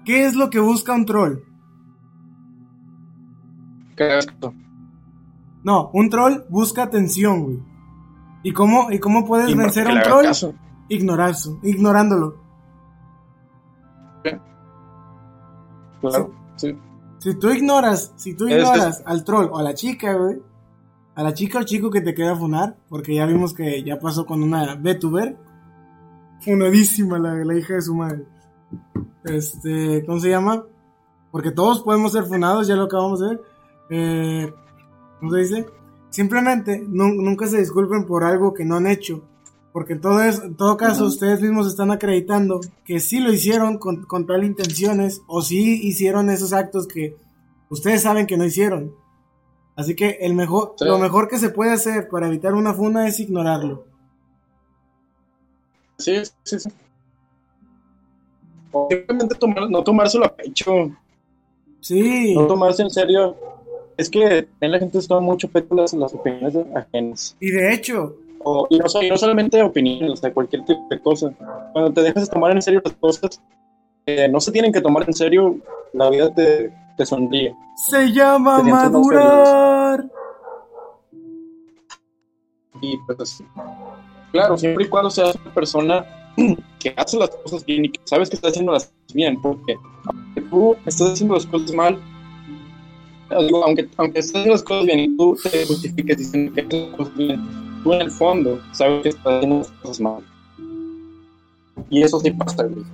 ¿Qué es lo que busca un troll? No, un troll busca atención, güey. ¿Y cómo, y cómo puedes Y vencer a un troll? caso. Ignorarlo, ignorándolo. Claro, sí. Si tú ignoras, si tú ignoras al troll o a la chica, güey, a la chica o chico que te queda funar, porque ya vimos que ya pasó con una VTuber, funadísima la, la hija de su madre. Este, ¿cómo se llama? Porque todos podemos ser funados, ya lo acabamos de ver. Eh, ¿Cómo se dice? Simplemente nu- nunca se disculpen por algo que no han hecho. Porque en todo, es- en todo caso, ustedes mismos están acreditando que sí lo hicieron con, con tal intenciones o sí hicieron esos actos que ustedes saben que no hicieron. Así que el mejor, Sí. lo mejor que se puede hacer para evitar una funa es ignorarlo. Sí, sí, sí. O simplemente tomar, no tomárselo a pecho, Sí, no tomarse en serio. Es que en la gente toma mucho pecho las, las opiniones de ajenas. y de hecho, O- y, no, y no solamente opiniones, o sea, cualquier tipo de cosa. Cuando te dejas de tomar en serio las cosas, eh, no se tienen que tomar en serio, la vida te, te sonríe. se llama Te madurar. Y pues. Claro, siempre y cuando seas una persona que hace las cosas bien y que sabes que está haciendo las cosas bien, porque aunque tú estás haciendo las cosas mal, digo, aunque, aunque estés haciendo las cosas bien y tú te justifiques diciendo que haces las cosas bien, tú en el fondo sabes que estás haciendo las cosas mal. Y eso sí pasa, güey.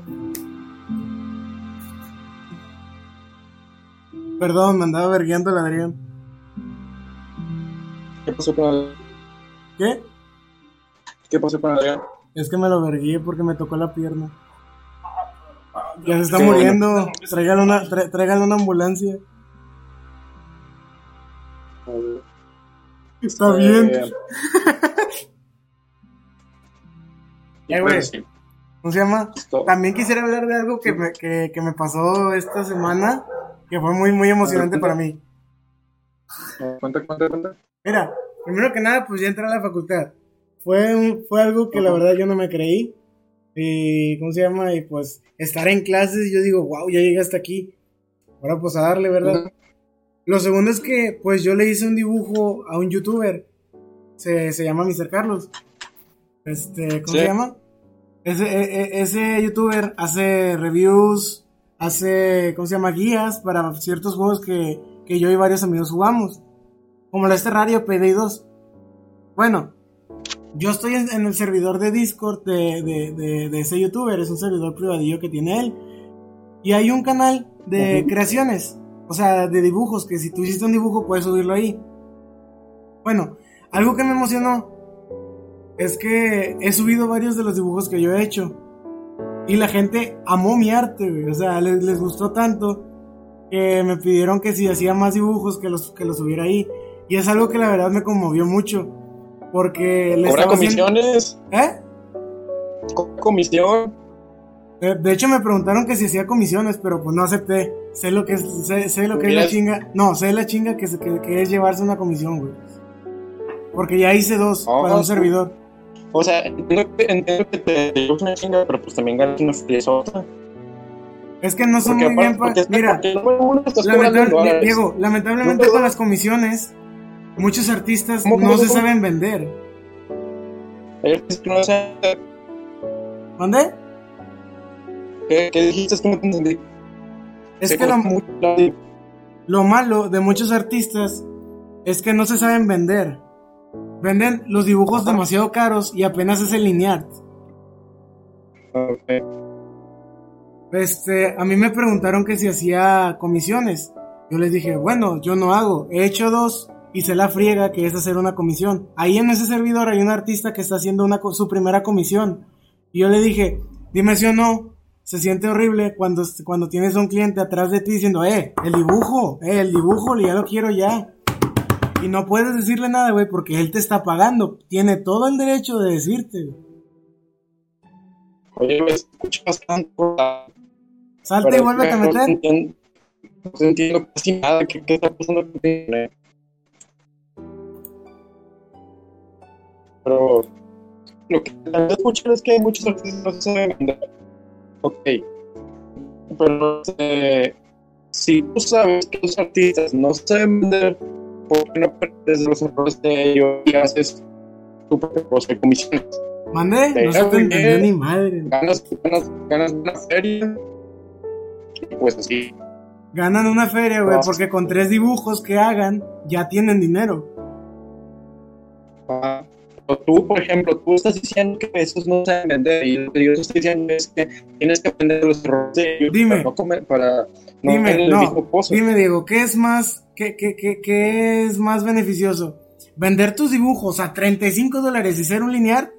Perdón, me andaba vergueando el Adrián. ¿Qué pasó con Adrián? ¿Qué? ¿Qué pasó con Adrián? Es que me lo vergué porque me tocó la pierna. Ya se está muriendo. Tráigale una, tráigale una ambulancia. Está bien. Eh, güey. pues, sí, ¿Cómo se llama? También quisiera hablar de algo que me, que, que me pasó esta semana. que fue muy, muy emocionante para mí. Cuenta, cuenta, cuenta. Mira, primero que nada, pues ya entré a la facultad. Fue, un- fue algo que la verdad yo no me creí. Y, ¿cómo se llama? Y pues estar en clases, yo digo, wow, ya llegué hasta aquí. Ahora pues a darle, ¿verdad? Lo segundo es que, pues yo le hice un dibujo a un youtuber. Se, se llama Mr. Carlos. Este, ¿cómo Sí. se llama? Ese, e- e- ese youtuber hace reviews, hace, ¿cómo se llama? Guías para ciertos juegos que, que yo y varios amigos jugamos. Como la este Terraria PD2. Bueno, yo estoy en, en el servidor de Discord de, de, de, de ese youtuber. Es un servidor privadillo que tiene él. Y hay un canal de creaciones. O sea, de dibujos. Que si tú hiciste un dibujo puedes subirlo ahí. Bueno, algo que me emocionó es que he subido varios de los dibujos que yo he hecho. Y la gente amó mi arte, güey. O sea, les, les gustó tanto que me pidieron que si hacía más dibujos que los, que los subiera ahí. Y es algo que la verdad me conmovió mucho. Porque le ¿Cobra haciendo- comisiones? ¿Eh? ¿Cobra comisión? Eh, De hecho me preguntaron que si hacía comisiones, pero pues no acepté. Sé lo que es, sé, sé lo que es la chinga. No, sé la chinga que, que, que es llevarse una comisión, güey. Porque ya hice dos Oh, para un servidor. O sea, entiendo que, entiendo que te, te llevas una chinga, pero pues también ganas una friesota. Es que no son Porque muy bien. aparte, pa- porque es que Mira, lamentable-. Diego, lamentablemente No, con las comisiones, muchos artistas ¿Cómo, no se cómo? saben vender. ¿Mande? ¿qué, qué dijiste? Es que no te entendí. Es Se que lo, malo de muchos artistas es que no se saben vender. Venden los dibujos demasiado caros y apenas es el linear. Este, a mí me preguntaron que si hacía comisiones. Yo les dije, bueno, yo no hago. He hecho dos y sé la friega que es hacer una comisión. Ahí en ese servidor hay un artista que está haciendo una, su primera comisión. Y yo le dije, dime si o no, se siente horrible cuando, cuando tienes un cliente atrás de ti diciendo, eh, el dibujo, eh, el dibujo, ya lo quiero ya. Y no puedes decirle nada, güey, porque él te está pagando. Tiene todo el derecho de decirte. güey. Oye, me escuchas tanto. Salta y vuélvete a no meter. entiendo- No entiendo casi nada. ¿Qué, qué está pasando contigo? Pero lo que también escucho es que hay muchos artistas que no se saben vender. Ok. Pero eh, si tú sabes que los artistas no saben vender, ¿por qué no aprendes de los errores de ellos y haces tu propia cosa de comisiones? Mande, no se te entendió ni madre. Ganas, ganas, ganas una feria. y Pues así. Ganan una feria, güey, porque con tres dibujos que hagan ya tienen dinero. Ah, tú, por ejemplo, tú estás diciendo que esos no saben vender y lo que yo estoy diciendo es que tienes que aprender de los errores de ellos Dime. para no comer, para no Dime, el no, mismo pozo. Dime, Diego, ¿qué es más, qué, qué, qué, qué es más beneficioso? ¿Vender tus dibujos a 35 dólares y ser un linear?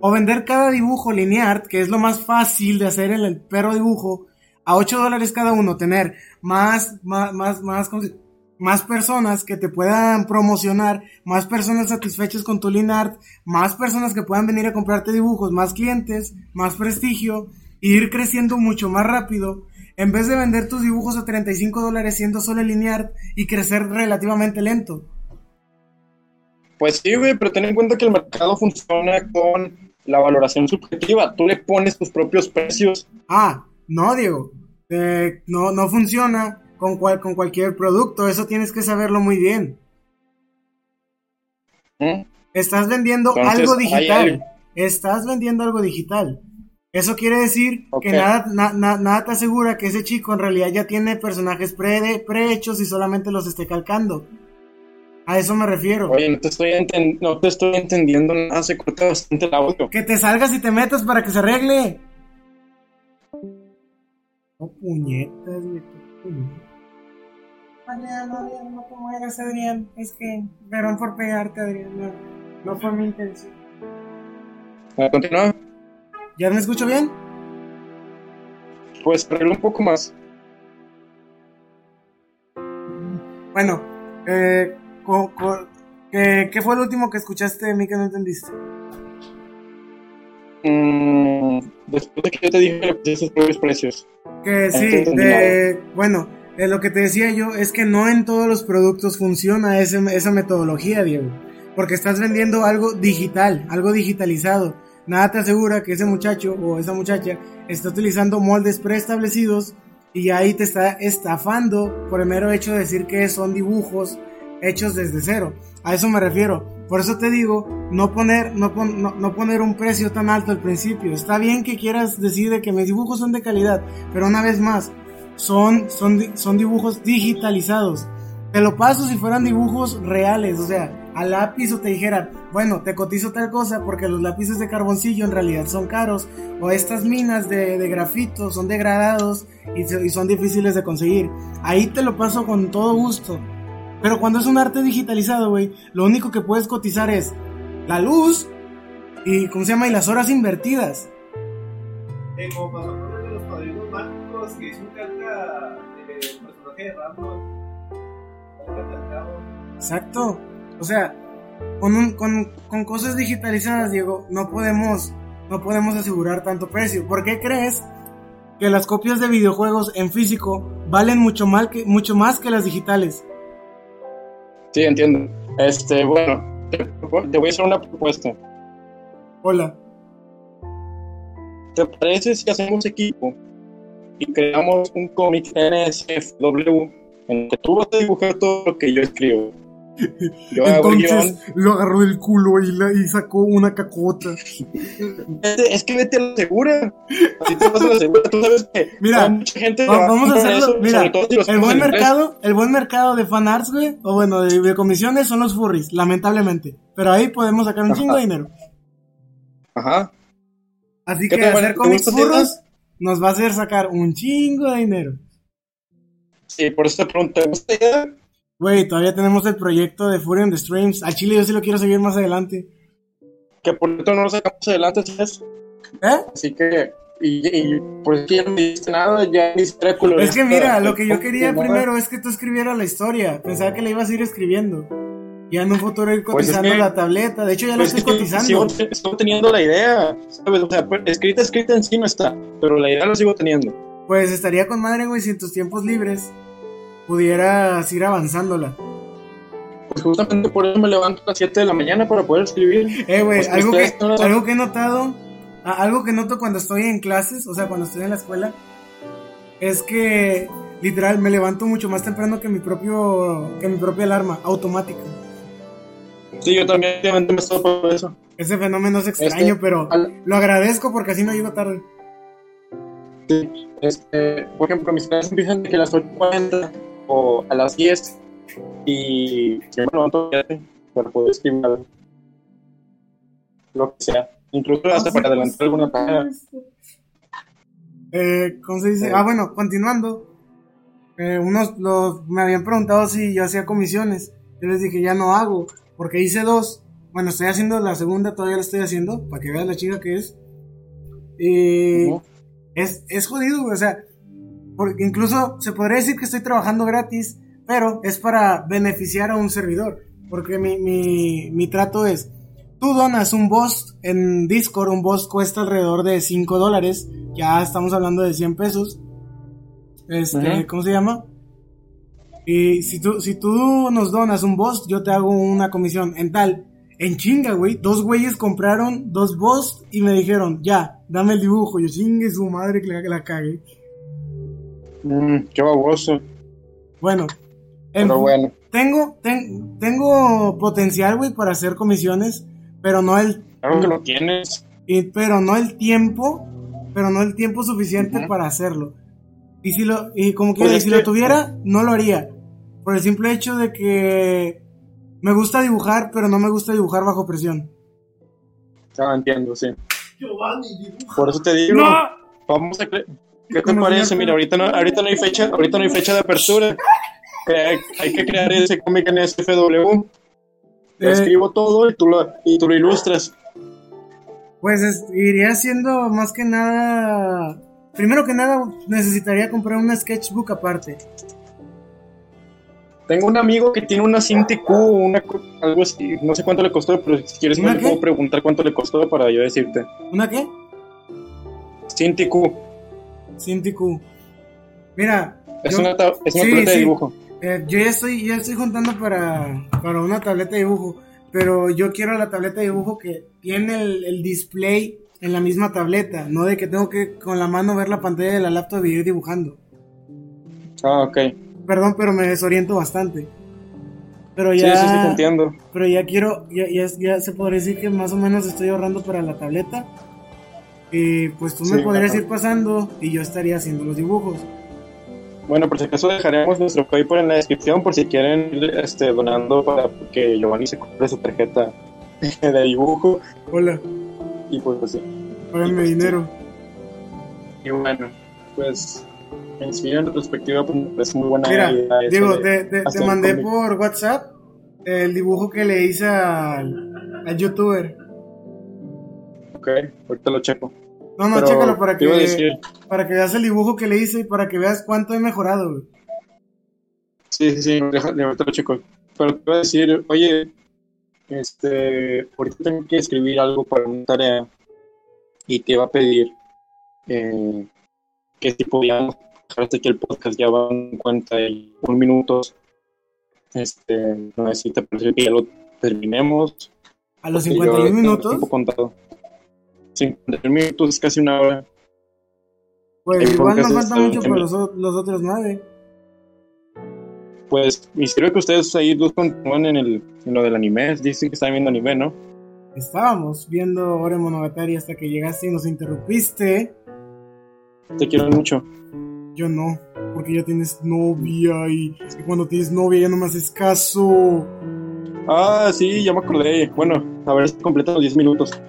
¿O vender cada dibujo linear, que es lo más fácil de hacer en el perro dibujo, a 8 dólares cada uno? Tener más, más, más, más, ¿cómo se- más personas que te puedan promocionar, más personas satisfechas con tu linear, más personas que puedan venir a comprarte dibujos, más clientes, más prestigio, e ir creciendo mucho más rápido, en vez de vender tus dibujos a 35 dólares siendo solo linear y crecer relativamente lento. Pues sí, güey, pero ten en cuenta que el mercado funciona con la valoración subjetiva. Tú le pones tus propios precios. Ah, no, Diego. Eh, no, no funciona con, cual- con cualquier producto. Eso tienes que saberlo muy bien. ¿eh? Estás vendiendo Entonces, algo hay digital. Estás vendiendo algo digital. Eso quiere decir que nada, na- na- nada te asegura que ese chico en realidad ya tiene personajes pre prehechos y solamente los esté calcando. A eso me refiero. Oye, no te estoy, enten- no te estoy entendiendo nada, se corta bastante el audio. Que te salgas y te metas para que se arregle. No puñetas, qué puñetas. Adrián, Adrián, no te mueras, Adrián. Es que verán por pegarte, Adrián. No, no fue mi intención. ¿Me continúa? ¿Ya me escucho bien? Pues arregla un poco más. Bueno, eh, co- co- ¿qué, qué fue lo último que escuchaste de mí que no entendiste? Mm, después de que yo te dije le pusiste tus propios precios. Que sí, de, bueno, eh, lo que te decía yo es que no en todos los productos funciona ese- esa metodología, Diego. Porque estás vendiendo algo digital, algo digitalizado. Nada te asegura que ese muchacho o esa muchacha está utilizando moldes preestablecidos y ahí te está estafando por el mero hecho de decir que son dibujos hechos desde cero. A eso me refiero. Por eso te digo, no poner, no, pon- no, no poner un precio tan alto al principio. Está bien que quieras decir de que mis dibujos son de calidad, pero una vez más, son, son, son dibujos digitalizados. Te lo paso si fueran dibujos reales, o sea, a lápiz o te dijera, bueno, te cotizo tal cosa porque los lápices de carboncillo en realidad son caros, o estas minas de, de grafito son degradados y, son difíciles de conseguir. Ahí te lo paso con todo gusto. Pero cuando es un arte digitalizado, güey, lo único que puedes cotizar es la luz y, ¿cómo se llama? Y las horas invertidas. Pasó mágicos, que calca del personaje de Rambo. Exacto. O sea, con, un- con, con cosas digitalizadas, Diego, no podemos, no podemos asegurar tanto precio. ¿Por qué crees que las copias de videojuegos en físico valen mucho, mal que, mucho más que las digitales? Sí, entiendo. Este, bueno, te, te voy a hacer una propuesta. Hola. ¿Te parece si hacemos equipo y creamos un cómic NSFW en el que tú vas a dibujar todo lo que yo escribo? Yo. Entonces lo agarró del culo y, la, y sacó una cacota. Es que vete a la segura. Así te vas a la segura. Tú sabes que Mira, mucha gente Va- vamos a hacerlo. eso, Mira, si el buen inglés. mercado, el buen mercado de fanarts, güey, o bueno, de, de comisiones son los furries, lamentablemente. Pero ahí podemos sacar un Ajá. chingo de dinero. Ajá. Así ¿Qué que hacer ¿Te cómics furros nos va a hacer sacar un chingo de dinero. Sí, por eso te pregunto, ¿te gusta la idea? Güey, todavía tenemos el proyecto de Fury on the Streams. Al chile yo sí lo quiero seguir más adelante. Que por esto no lo sacamos adelante, ¿sabes? ¿Eh? Así que, y, y por eso ya no me dijiste nada, ya ni Es que mira, lo que yo quería primero es que tú escribieras la historia. Pensaba que la ibas a ir escribiendo. Ya en un futuro ir Pues es cotizando que- la tableta. De hecho, ya la Pues estoy es que cotizando. Sigo, sigo teniendo la idea, ¿sabes? O sea, pues, escrita, escrita en sí no está, pero la idea la sigo teniendo. Pues estaría con madre, güey, si en tus tiempos libres pudieras ir avanzándola. Pues justamente por eso me levanto a las 7 de la mañana para poder escribir. Eh, güey, Pues algo, que, no lo- algo que he notado, algo que noto cuando estoy en clases, o sea, cuando estoy en la escuela, es que literal me levanto mucho más temprano que mi propio, que mi propia alarma automática. Sí, yo también me estoy por eso. Ese fenómeno es extraño, Este, pero al- lo agradezco porque así no llego tarde. Sí, este, por ejemplo, mis clases empiezan de que a las 8.40 o a las 10 y yo me levanto para poder escribir. Lo que sea. Incluso hasta para adelantar alguna página. Eh, ¿Cómo se dice? Ah, bueno, continuando. Eh, unos los, me habían preguntado si yo hacía comisiones. Yo les dije, ya no hago, porque hice dos. Bueno, estoy haciendo la segunda, todavía la estoy haciendo, para que veas la chica que es. Y es, es jodido, güey, o sea, porque incluso se podría decir que estoy trabajando gratis, pero es para beneficiar a un servidor. Porque mi, mi, mi trato es, tú donas un boss en Discord, un boss cuesta alrededor de 5 dólares, ya estamos hablando de 100 pesos. Este. ¿cómo se llama? Y si tú, si tú nos donas un boss, yo te hago una comisión en tal. En chinga, güey. Dos güeyes compraron dos boss y me dijeron, ya, dame el dibujo. Yo chingue su madre que la, la cague. Mm, qué baboso. Bueno, en Pero bueno. tengo, ten- tengo potencial, güey, para hacer comisiones, pero no el, Claro que lo tienes. y- pero no el tiempo, pero no el tiempo suficiente para hacerlo. Y si lo, y como que Pues es si que- lo tuviera, no lo haría. Por el simple hecho de que me gusta dibujar, pero no me gusta dibujar bajo presión. Ya entiendo, sí. Giovanni, dibuja. Por eso te digo. Vamos a cre- ¿Qué te parece? Mira, ahorita no, ahorita no hay fecha, ahorita no hay fecha de apertura. Hay que crear ese cómic en SFW. Eh. escribo todo y tú lo, y tú lo ilustras. Pues es- iría haciendo más que nada. Primero que nada, necesitaría comprar una sketchbook aparte. Tengo un amigo que tiene una Cinti Q, una, algo así, no sé cuánto le costó, pero si quieres ¿Una me puedo preguntar cuánto le costó para yo decirte. ¿Una qué? Cinti Q. Cinti Q. Mira, Es Yo- una, es una Sí, tableta de dibujo. Eh, yo ya estoy, ya estoy juntando para, para una tableta de dibujo, pero yo quiero la tableta de dibujo que tiene el, el display en la misma tableta, no de que tengo que con la mano ver la pantalla de la laptop y ir dibujando. Ah, ok. Perdón, pero me desoriento bastante. Pero Sí, ya, sí, sí, te entiendo. pero ya quiero, ya, ya, ya se podría decir que más o menos estoy ahorrando para la tableta. Y pues tú me Sí, podrías ir pasando y yo estaría haciendo los dibujos. Bueno, por si acaso dejaremos nuestro PayPal en la descripción por si quieren ir este, donando para que Giovanni se compre su tarjeta de dibujo. Hola, Y pues así. págame dinero. Y bueno, pues en sí, en retrospectiva, pues me parece muy buena Mira, idea. Digo, de te, mandé cómic. por WhatsApp el dibujo que le hice al, al youtuber. Ok, ahorita lo checo. No, no, Pero chécalo para que, decir, para que veas el dibujo que le hice y para que veas cuánto he mejorado. güey. sí, sí, sí, ahorita lo checo. Pero te iba a decir, oye, este, ahorita tengo que escribir algo para una tarea y te iba a pedir eh, que si podíamos dejar aquí el podcast, ya van 51 minutos. Este, no sé si te parece que ya lo terminemos. A los porque yo 51 tengo minutos, tiempo contado. 51 minutos es casi una hora. pues el igual nos falta está mucho en- para los, los otros nueve. Pues, creo que ustedes ahí dos continúan en, el, en lo del anime. Dicen que están viendo anime, ¿no? Estábamos viendo Ore Monogatari hasta que llegaste y nos interrumpiste. Te quiero mucho. Yo no, porque ya tienes novia y, y cuando tienes novia ya no me haces caso. Ah, sí, ya me acordé. Bueno, a ver si completan los 10 minutos.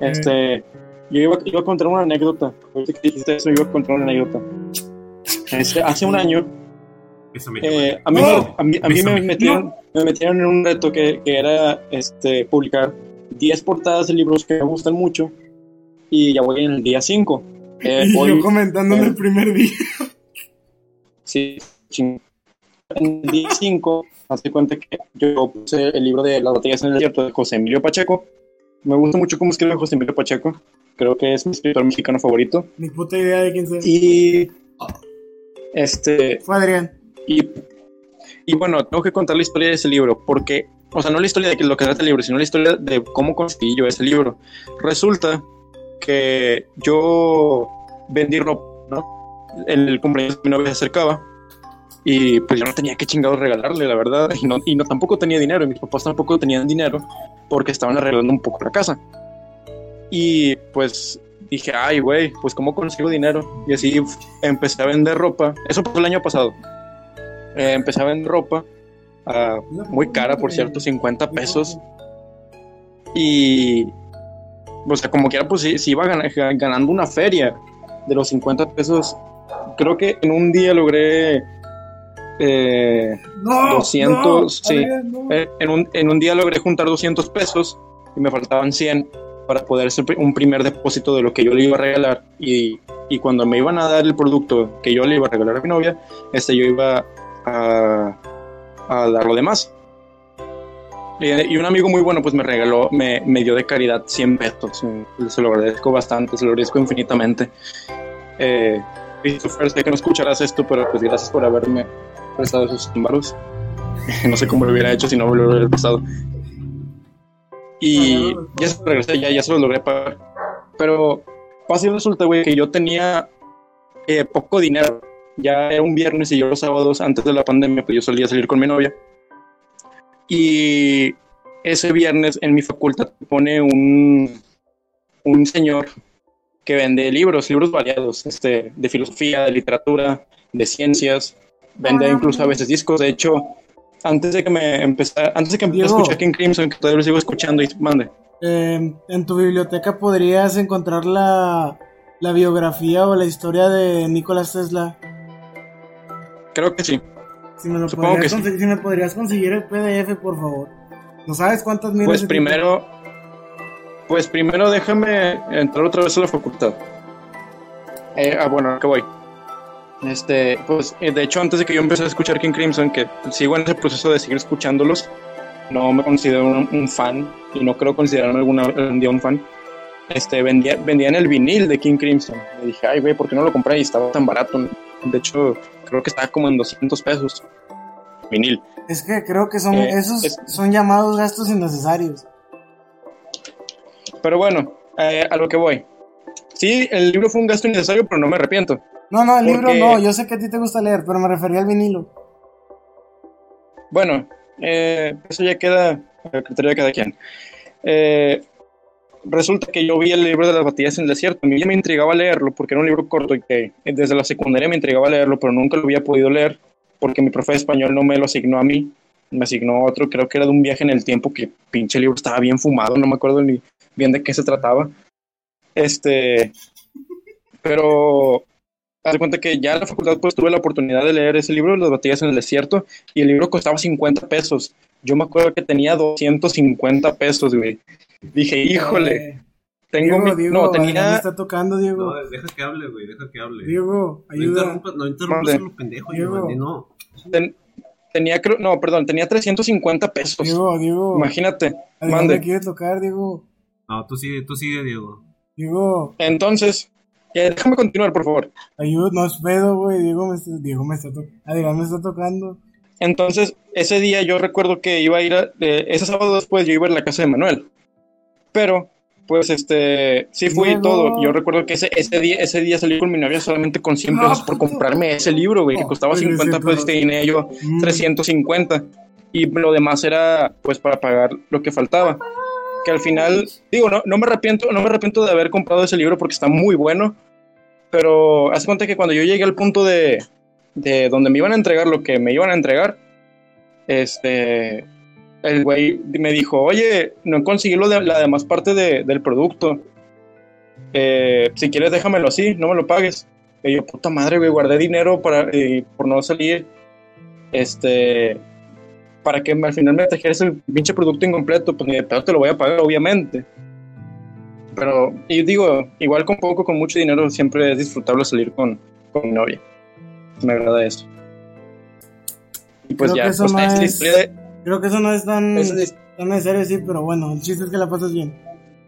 Este, yo iba, iba a contar una anécdota. Ahorita que dijiste eso, iba a contar una anécdota. Este, hace un año, Bésame, eh, a mí, a mí, a mí me, metieron, me metieron en un reto que, que era este, publicar 10 portadas de libros que me gustan mucho. Y ya voy en el día 5. Eh, y yo comentando en eh, el primer día. Sí, ching. En el día 5, hace cuenta que yo puse el libro de Las batallas en el desierto de José Emilio Pacheco. Me gusta mucho cómo escribe José Emilio Pacheco. Creo que es mi escritor mexicano favorito. Ni puta idea de quién sea. Y. Este. Fue Adrián. Y, y bueno, tengo que contar la historia de ese libro. Porque. O sea, no la historia de lo que trata el libro, sino la historia de cómo conseguí yo ese libro. Resulta que yo vendí ropa, ¿no? El cumpleaños de mi novia se acercaba y pues yo no tenía que chingados regalarle, la verdad, y no, y no tampoco tenía dinero, y mis papás tampoco tenían dinero porque estaban arreglando un poco la casa. Y pues dije, ay, güey, pues cómo consigo dinero. Y así empecé a vender ropa. Eso pasó el año pasado. Eh, empecé a vender ropa, ah, muy cara, por cierto, 50 pesos. Y, o sea, como quiera, pues sí, sí iba gan- ganando una feria de los 50 pesos. Creo que en un día logré eh, No, 200, no, sí. No. eh, en, un, en un día logré juntar 200 pesos y me faltaban 100 para poder hacer un primer depósito de lo que yo le iba a regalar. Y, y cuando me iban a dar el producto que yo le iba a regalar a mi novia, este, yo iba a, a dar lo demás. Y, y un amigo muy bueno pues me regaló, me, me dio de caridad 100 pesos. y Se lo agradezco bastante, se lo agradezco infinitamente. Eh, Christopher, sé que no escucharás esto, pero pues gracias por haberme prestado esos varos. no sé cómo lo hubiera hecho si no me lo hubiera prestado. Y ya se regresé, ya, ya se lo logré pagar. Pero y resulta, güey, que yo tenía eh, poco dinero. Ya era un viernes y yo los sábados, antes de la pandemia, pues yo solía salir con mi novia. Y ese viernes en mi facultad pone un, un señor que vende libros, libros variados, este, de filosofía, de literatura, de ciencias. Vende Ah. incluso a veces discos. De hecho, antes de que me empezara, antes de que empecé a escuchar King Crimson, que todavía lo sigo escuchando y mande. Eh, en tu biblioteca podrías encontrar la, la biografía o la historia de Nicolás Tesla. Creo que sí. Si me, lo Supongo podrías que sí. si me podrías conseguir el PDF, por favor. ¿No sabes cuántas miles Pues primero, pues primero déjame entrar otra vez a la facultad. Eh, ah, bueno, ¿a qué voy? Este, pues eh, de hecho antes de que yo empecé a escuchar King Crimson, que sigo en ese proceso de seguir escuchándolos, no me considero un, un fan y no creo considerarme alguna algún día un fan. Este, vendía, vendían el vinil de King Crimson. Y dije, ay, güey, ¿por qué no lo compré? Y estaba tan barato. De hecho, creo que está como en 200 pesos. Vinil. Es que creo que son Eh, esos es- son llamados gastos innecesarios. Pero bueno, eh, a lo que voy. Sí, el libro fue un gasto innecesario, pero no me arrepiento. No, no, el libro no, yo sé que a ti te gusta leer, pero me refería al vinilo. Bueno, eh, eso ya queda a criterio de cada quien. Eh, resulta que yo vi el libro de las batallas en el desierto. A mí me intrigaba leerlo porque era un libro corto y que desde la secundaria me intrigaba leerlo, pero nunca lo había podido leer porque mi profe de español no me lo asignó a mí. Me asignó otro, creo que era de un viaje en el tiempo que pinche libro estaba bien fumado, no me acuerdo ni bien de qué se trataba. Este, pero haz de cuenta que ya en la facultad pues tuve la oportunidad de leer ese libro, Las batallas en el desierto, y el libro costaba 50 pesos. Yo me acuerdo que tenía 250 pesos, güey. Dije, híjole, Eh, tengo Diego, mi... Diego, no, tenía... está tocando, Diego. No, deja que hable, güey, deja que hable. Diego, no ayuda. interrumpas, no interrumpas a lo pendejo, Diego. Giovanni, no. ten- tenía, creo- no, perdón, tenía 350 pesos. Diego, Diego. Imagínate, Adrián mande. me quiere tocar, Diego. No, tú sigue, tú sigue, Diego. Diego, Entonces, eh, déjame continuar, por favor. ayuda, no es pedo, güey. Diego me está, Diego me está tocando. Adrián me está tocando. Entonces, ese día yo recuerdo que iba a ir, a- eh, ese sábado después yo iba a ir a la casa de Manuel. Pero, pues, este, sí fui y todo. Yo recuerdo que ese, ese, día, ese día salí con mi novia solamente con 100 No, pesos por puto. comprarme ese libro, güey, que No, costaba pues, 50 pesos y 300. tenía yo Mm. 350. Y lo demás era, pues, para pagar lo que faltaba. Que al final, digo, no, no me arrepiento, no me arrepiento de haber comprado ese libro porque está muy bueno. Pero haz cuenta que cuando yo llegué al punto de, de donde me iban a entregar lo que me iban a entregar, este, el güey me dijo, oye, no conseguí lo de, la demás parte de- del producto. Eh, si quieres déjamelo así, no me lo pagues. Y yo, puta madre, güey, guardé dinero para, eh, por no salir. Este, para que al final me trajera ese pinche producto incompleto, pues ni de pedo te lo voy a pagar, obviamente. Pero, y digo, igual con poco, con mucho dinero, siempre es disfrutable salir con, con mi novia. Me agrada eso. Y pues Creo ya, pues, es la historia de. Creo que eso no es tan, es tan necesario decir, pero bueno, el chiste es que la pasas bien.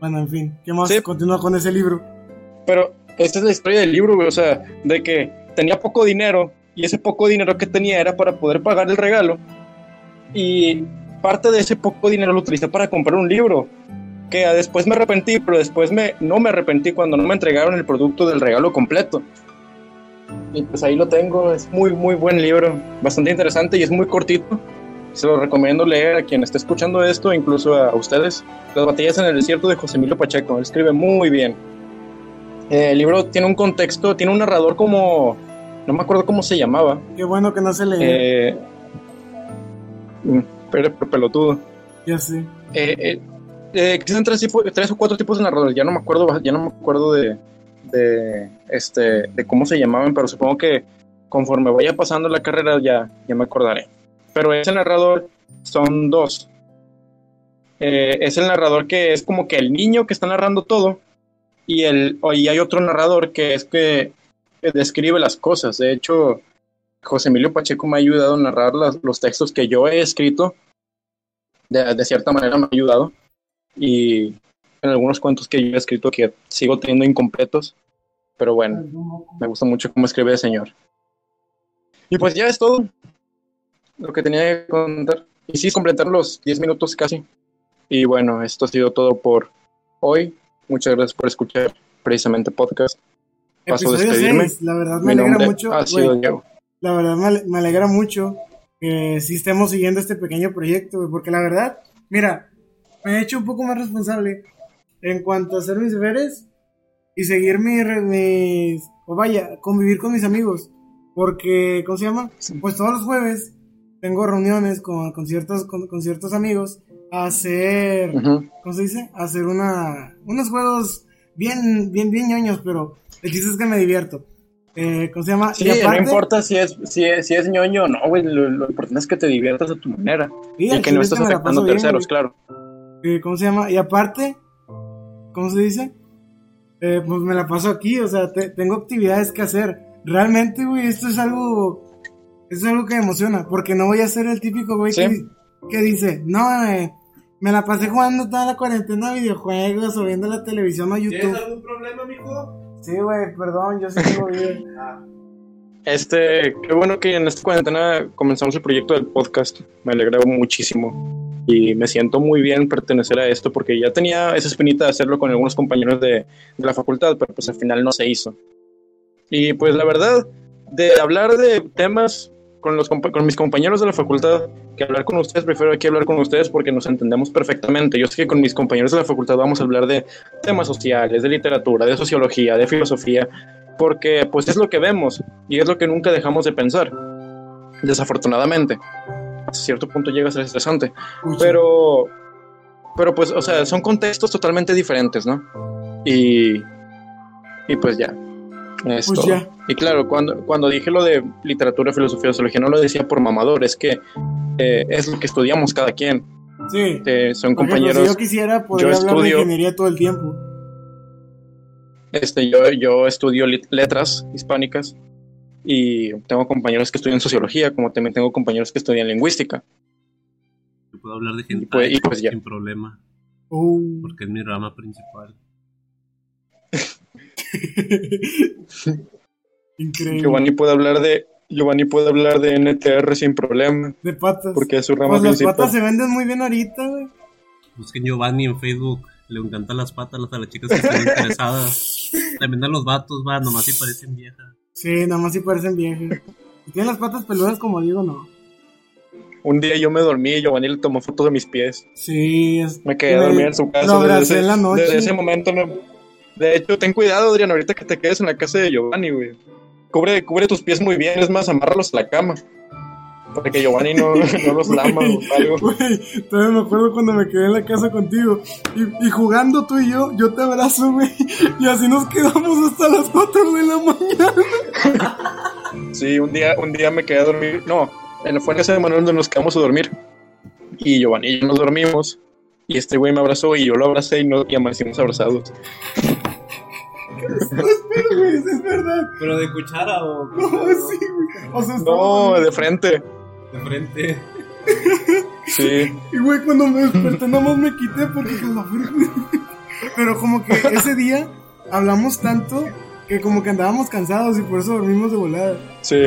Bueno, en fin, ¿qué más? Sí. Continúa con ese libro. Pero esta es la historia del libro, güey. O sea, de que tenía poco dinero y ese poco dinero que tenía era para poder pagar el regalo. Y parte de ese poco dinero lo utilicé para comprar un libro. Que después me arrepentí, pero después me, no me arrepentí cuando no me entregaron el producto del regalo completo. Y pues ahí lo tengo. Es muy, muy buen libro. Bastante interesante y es muy cortito. Se lo recomiendo leer a quien esté escuchando esto, incluso a ustedes. Las batallas en el desierto de José Emilio Pacheco. Él escribe muy bien. Eh, el libro tiene un contexto, tiene un narrador como. No me acuerdo cómo se llamaba. Qué bueno que no se lee. Eh, mm, pero, pero pelotudo. ya sé. Eh, eh, existen tres, tipo- tres o cuatro tipos de narradores. Ya no me acuerdo, ya no me acuerdo de, de, este, de cómo se llamaban, pero supongo que conforme vaya pasando la carrera ya, ya me acordaré. Pero ese narrador son dos. Eh, es el narrador que es como que el niño que está narrando todo y, el, y hay otro narrador que es que, describe las cosas. De hecho, José Emilio Pacheco me ha ayudado a narrar los textos que yo he escrito. De, de cierta manera me ha ayudado. Y en algunos cuentos que yo he escrito que sigo teniendo incompletos. Pero bueno, me gusta mucho cómo escribe el señor. Y pues ya es todo lo que tenía que contar. Y sí, completar los 10 minutos casi. Y bueno, esto ha sido todo por hoy. Muchas gracias por escuchar precisamente podcast. Paso a Episodio despedirme. 6, la verdad me Mi alegra mucho. ha sido Diego. la verdad me, ale- me alegra mucho que sí estemos siguiendo este pequeño proyecto, porque la verdad, mira, me he hecho un poco más responsable en cuanto a hacer mis deberes y seguir mi mis, o vaya, convivir con mis amigos, porque, ¿cómo se llama? Pues todos los jueves tengo reuniones con, con ciertos, con, con ciertos amigos a hacer. ¿cómo se dice? A hacer una, unos juegos bien, bien, bien ñoños, pero el chiste es que me divierto. Eh, ¿Cómo se llama? Sí, Y aparte- no importa si es, si es, si es ñoño o no, güey. Lo, lo importante es que te diviertas a tu manera. Y al que no es estás me la afectando bien, terceros, claro. Eh, ¿Cómo se llama? Y aparte, ¿cómo se dice? Eh, pues me la paso aquí, o sea, te- tengo actividades que hacer. Realmente, güey, esto es algo, es algo que me emociona, porque no voy a ser el típico güey Sí. que, que dice, no, eh, me la pasé jugando toda la cuarentena a videojuegos o viendo la televisión o ¿Tienes YouTube. algún problema, mijo? Sí, güey, perdón, yo sí tengo bien. Este, qué bueno que en esta cuarentena comenzamos el proyecto del podcast. Me alegra muchísimo. Y me siento muy bien pertenecer a esto porque ya tenía esa espinita de hacerlo con algunos compañeros de, de la facultad, pero pues al final no se hizo. Y pues la verdad, de hablar de temas con, los, con mis compañeros de la facultad, que hablar con ustedes, prefiero aquí hablar con ustedes porque nos entendemos perfectamente. Yo sé que con mis compañeros de la facultad vamos a hablar de temas sociales, de literatura, de sociología, de filosofía, porque pues es lo que vemos y es lo que nunca dejamos de pensar, desafortunadamente. A cierto punto llega a ser estresante, pero, pero pues, o sea, son contextos totalmente diferentes, ¿no? Y, y pues ya. Es Pues todo. ya. Y claro, cuando, cuando dije lo de literatura, filosofía, sociología, no lo decía por mamador, es que eh, es lo que estudiamos cada quien. Sí. Eh, son Por ejemplo, compañeros. si yo quisiera, podría yo hablar de estudio- ingeniería todo el tiempo. Este, yo, yo estudio letras hispánicas y tengo compañeros que estudian sociología, como también tengo compañeros que estudian lingüística. Yo puedo hablar de Y gente pues- y pues ya. sin problema, Uh. porque es mi rama principal. Increíble. Giovanni puede hablar de Giovanni puede hablar de NTR sin problema, De patas. porque es su rama Pues las principal. patas se venden muy bien ahorita, güey. Busquen Giovanni en Facebook, le encantan las patas a las chicas que están interesadas. También a los vatos, va, nomás si parecen viejas. Sí, nada más si parecen viejas. Si tienen las patas peludas como digo, no. Un día yo me dormí y Giovanni le tomó fotos de mis pies. Sí, es... Me quedé a dormir en su casa. lo desde en la noche. desde ese momento no. De hecho, ten cuidado, Adrián, ahorita que te quedes en la casa de Giovanni, güey. Cubre, cubre tus pies muy bien, es más, amárralos a la cama. Para que Giovanni no, no los lama o algo. Güey, todavía me acuerdo cuando me quedé en la casa contigo. Y, y jugando tú y yo, yo te abrazo, güey. Y así nos quedamos hasta las 4 de la mañana. Sí, un día, un día me quedé a dormir. No, en- fue en casa de Manuel donde nos quedamos a dormir. Y Giovanni y yo nos dormimos. Y este güey me abrazó y yo lo abracé y, no, y amanecimos abrazados. Pero, güey, eso es verdad. Pero de cuchara o No, sí, güey. O sea, No, de frente. de frente. Sí. Y güey, cuando me desperté, nada más me quité porque dije, "La verga". Pero como que ese día hablamos tanto que como que andábamos cansados y por eso dormimos de volada. Sí.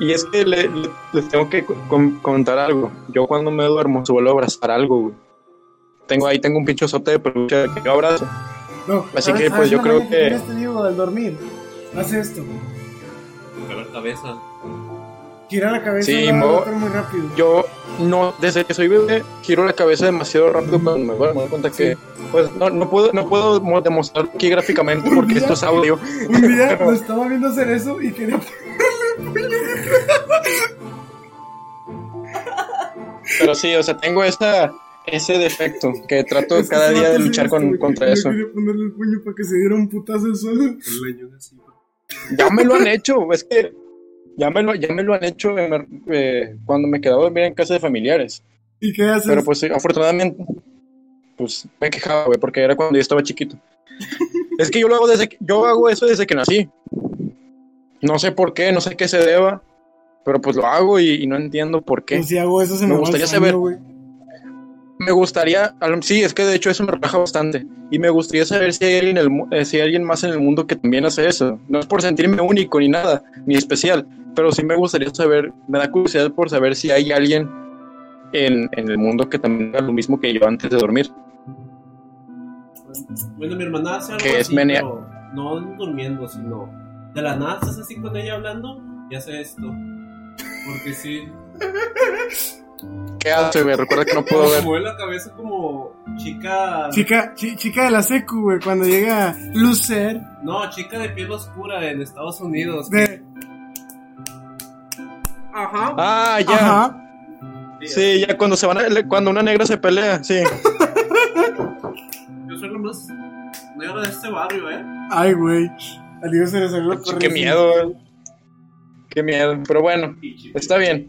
Y es que le- le- les tengo que co- com- comentar algo. Yo cuando me duermo suelo abrazar algo, güey. Tengo ahí tengo un pinchozote de peluche que yo abrazo. No, Así ¿sabes- que, pues, yo creo que- tienes, te digo, al dormir. Haz esto. Tocar la cabeza. Gira la cabeza Sí, otro muy rápido. Yo no, desde que soy bebé, giro la cabeza demasiado rápido cuando me duermo. Me doy cuenta que, pues, no, no puedo, no puedo mo- demostrar aquí gráficamente porque día- esto es audio. Un día Pero- estaba viendo hacer eso y quería Pero sí, o sea, tengo esa, ese defecto que trato Es que cada día de luchar con, contra Yo eso. quería ponerle el puño para que se diera un putazo el. Ya me lo han hecho, es que ya me lo, ya me lo han hecho eh, eh, cuando me quedaba dormir en casa de familiares. ¿Y qué haces? Pero pues afortunadamente, pues me quejaba, güey, porque era cuando yo estaba chiquito. es que yo lo hago desde que, yo hago eso desde que nací. No sé por qué, no sé qué se deba, pero pues lo hago y, y no entiendo por qué. Pues si hago eso se Me gustaría saber. Me gustaría, sí, es que de hecho eso me relaja bastante. Y me gustaría saber si hay alguien, en el mu- eh, si hay alguien más en el mundo que también hace eso. No es por sentirme único ni nada, ni especial, pero sí me gustaría saber, me da curiosidad por saber si hay alguien en, en el mundo que también haga lo mismo que yo antes de dormir. Bueno, mi hermana hace algo Que es así, menea- pero no durmiendo, sino de la nada estás así con ella hablando y hace esto. Porque sí, ¿Qué hace, güey? Recuerda que no puedo ver. mueve la cabeza como chica. Chica, chi- chica de la secu, güey, cuando llega Lucer No, chica de piel oscura en Estados Unidos. de... Ajá. Ah, ya. Ajá. Sí, ya cuando se van a- cuando una negra se pelea, sí. Yo soy la más negra de este barrio, ¿eh? Ay, güey. Al Dios se le salió Qué miedo, güey. Qué miedo. Pero bueno, está bien.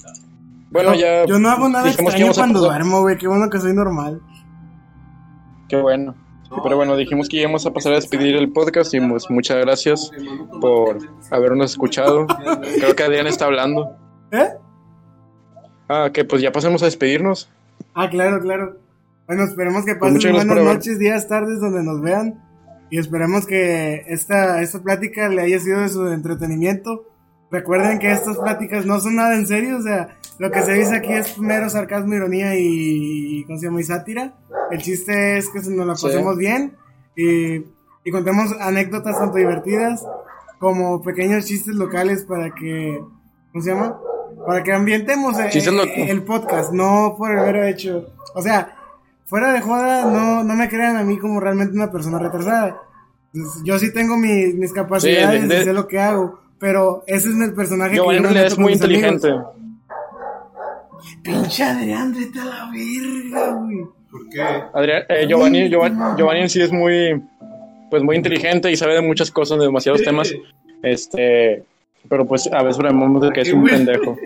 Bueno, yo, ya. yo no hago nada dijimos que extraño cuando pasar- duermo, güey. Qué bueno que soy normal. Qué bueno. Sí, pero bueno, dijimos que íbamos a pasar a despedir el podcast y pues muchas gracias por habernos escuchado. Creo que Adrián está hablando. ¿Eh? Ah, que pues ya pasemos a despedirnos. Ah, claro, claro. Bueno, esperemos que pasen muchas gracias buenas noches, días, tardes donde nos vean. Y esperemos que esta, esta plática le haya sido de su entretenimiento. recuerden que estas pláticas no son nada en serio, o sea, lo que se dice aquí es mero sarcasmo, ironía y, ¿cómo se llama? y sátira. El chiste es que nos la Sí. pasemos bien y, y contemos anécdotas tanto divertidas como pequeños chistes locales para que, ¿cómo se llama? Para que ambientemos eh, Chistes eh, loco- el podcast, no por el mero hecho. O sea, fuera de joda, no, no me crean a mí como realmente una persona retrasada. Yo sí tengo mi- mis capacidades Sí, de- de- y sé lo que hago, pero ese es el personaje en yo me realidad meto es muy mis amigos. Pinche Adrián, vete a la verga, güey. ¿Por qué? Adrián, eh, Giovanni, Giovanni, Giovanni en sí es muy, pues muy inteligente y sabe de muchas cosas, de demasiados temas. Este, pero pues a veces hablamos de que es un pendejo.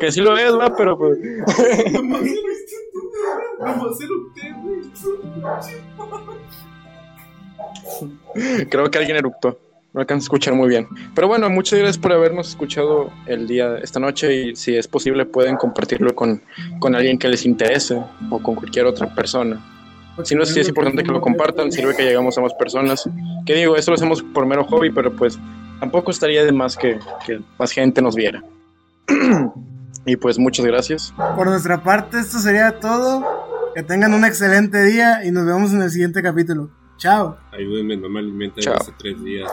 Que sí lo es, ¿verdad? Pero pues. Creo que alguien eructó. No alcanzo a escuchar muy bien. Pero bueno, muchas gracias por habernos escuchado el día, esta noche. Y si es posible, pueden compartirlo con, con alguien que les interese o con cualquier otra persona. Si no, sí es importante que lo compartan. Sirve que llegamos a más personas. Que digo, esto lo hacemos por mero hobby, pero pues tampoco estaría de más que, que más gente nos viera. y pues muchas gracias. Por nuestra parte, esto sería todo. Que tengan un excelente día y nos vemos en el siguiente capítulo. Chao. Ayúdenme, no me alimenten hace tres días.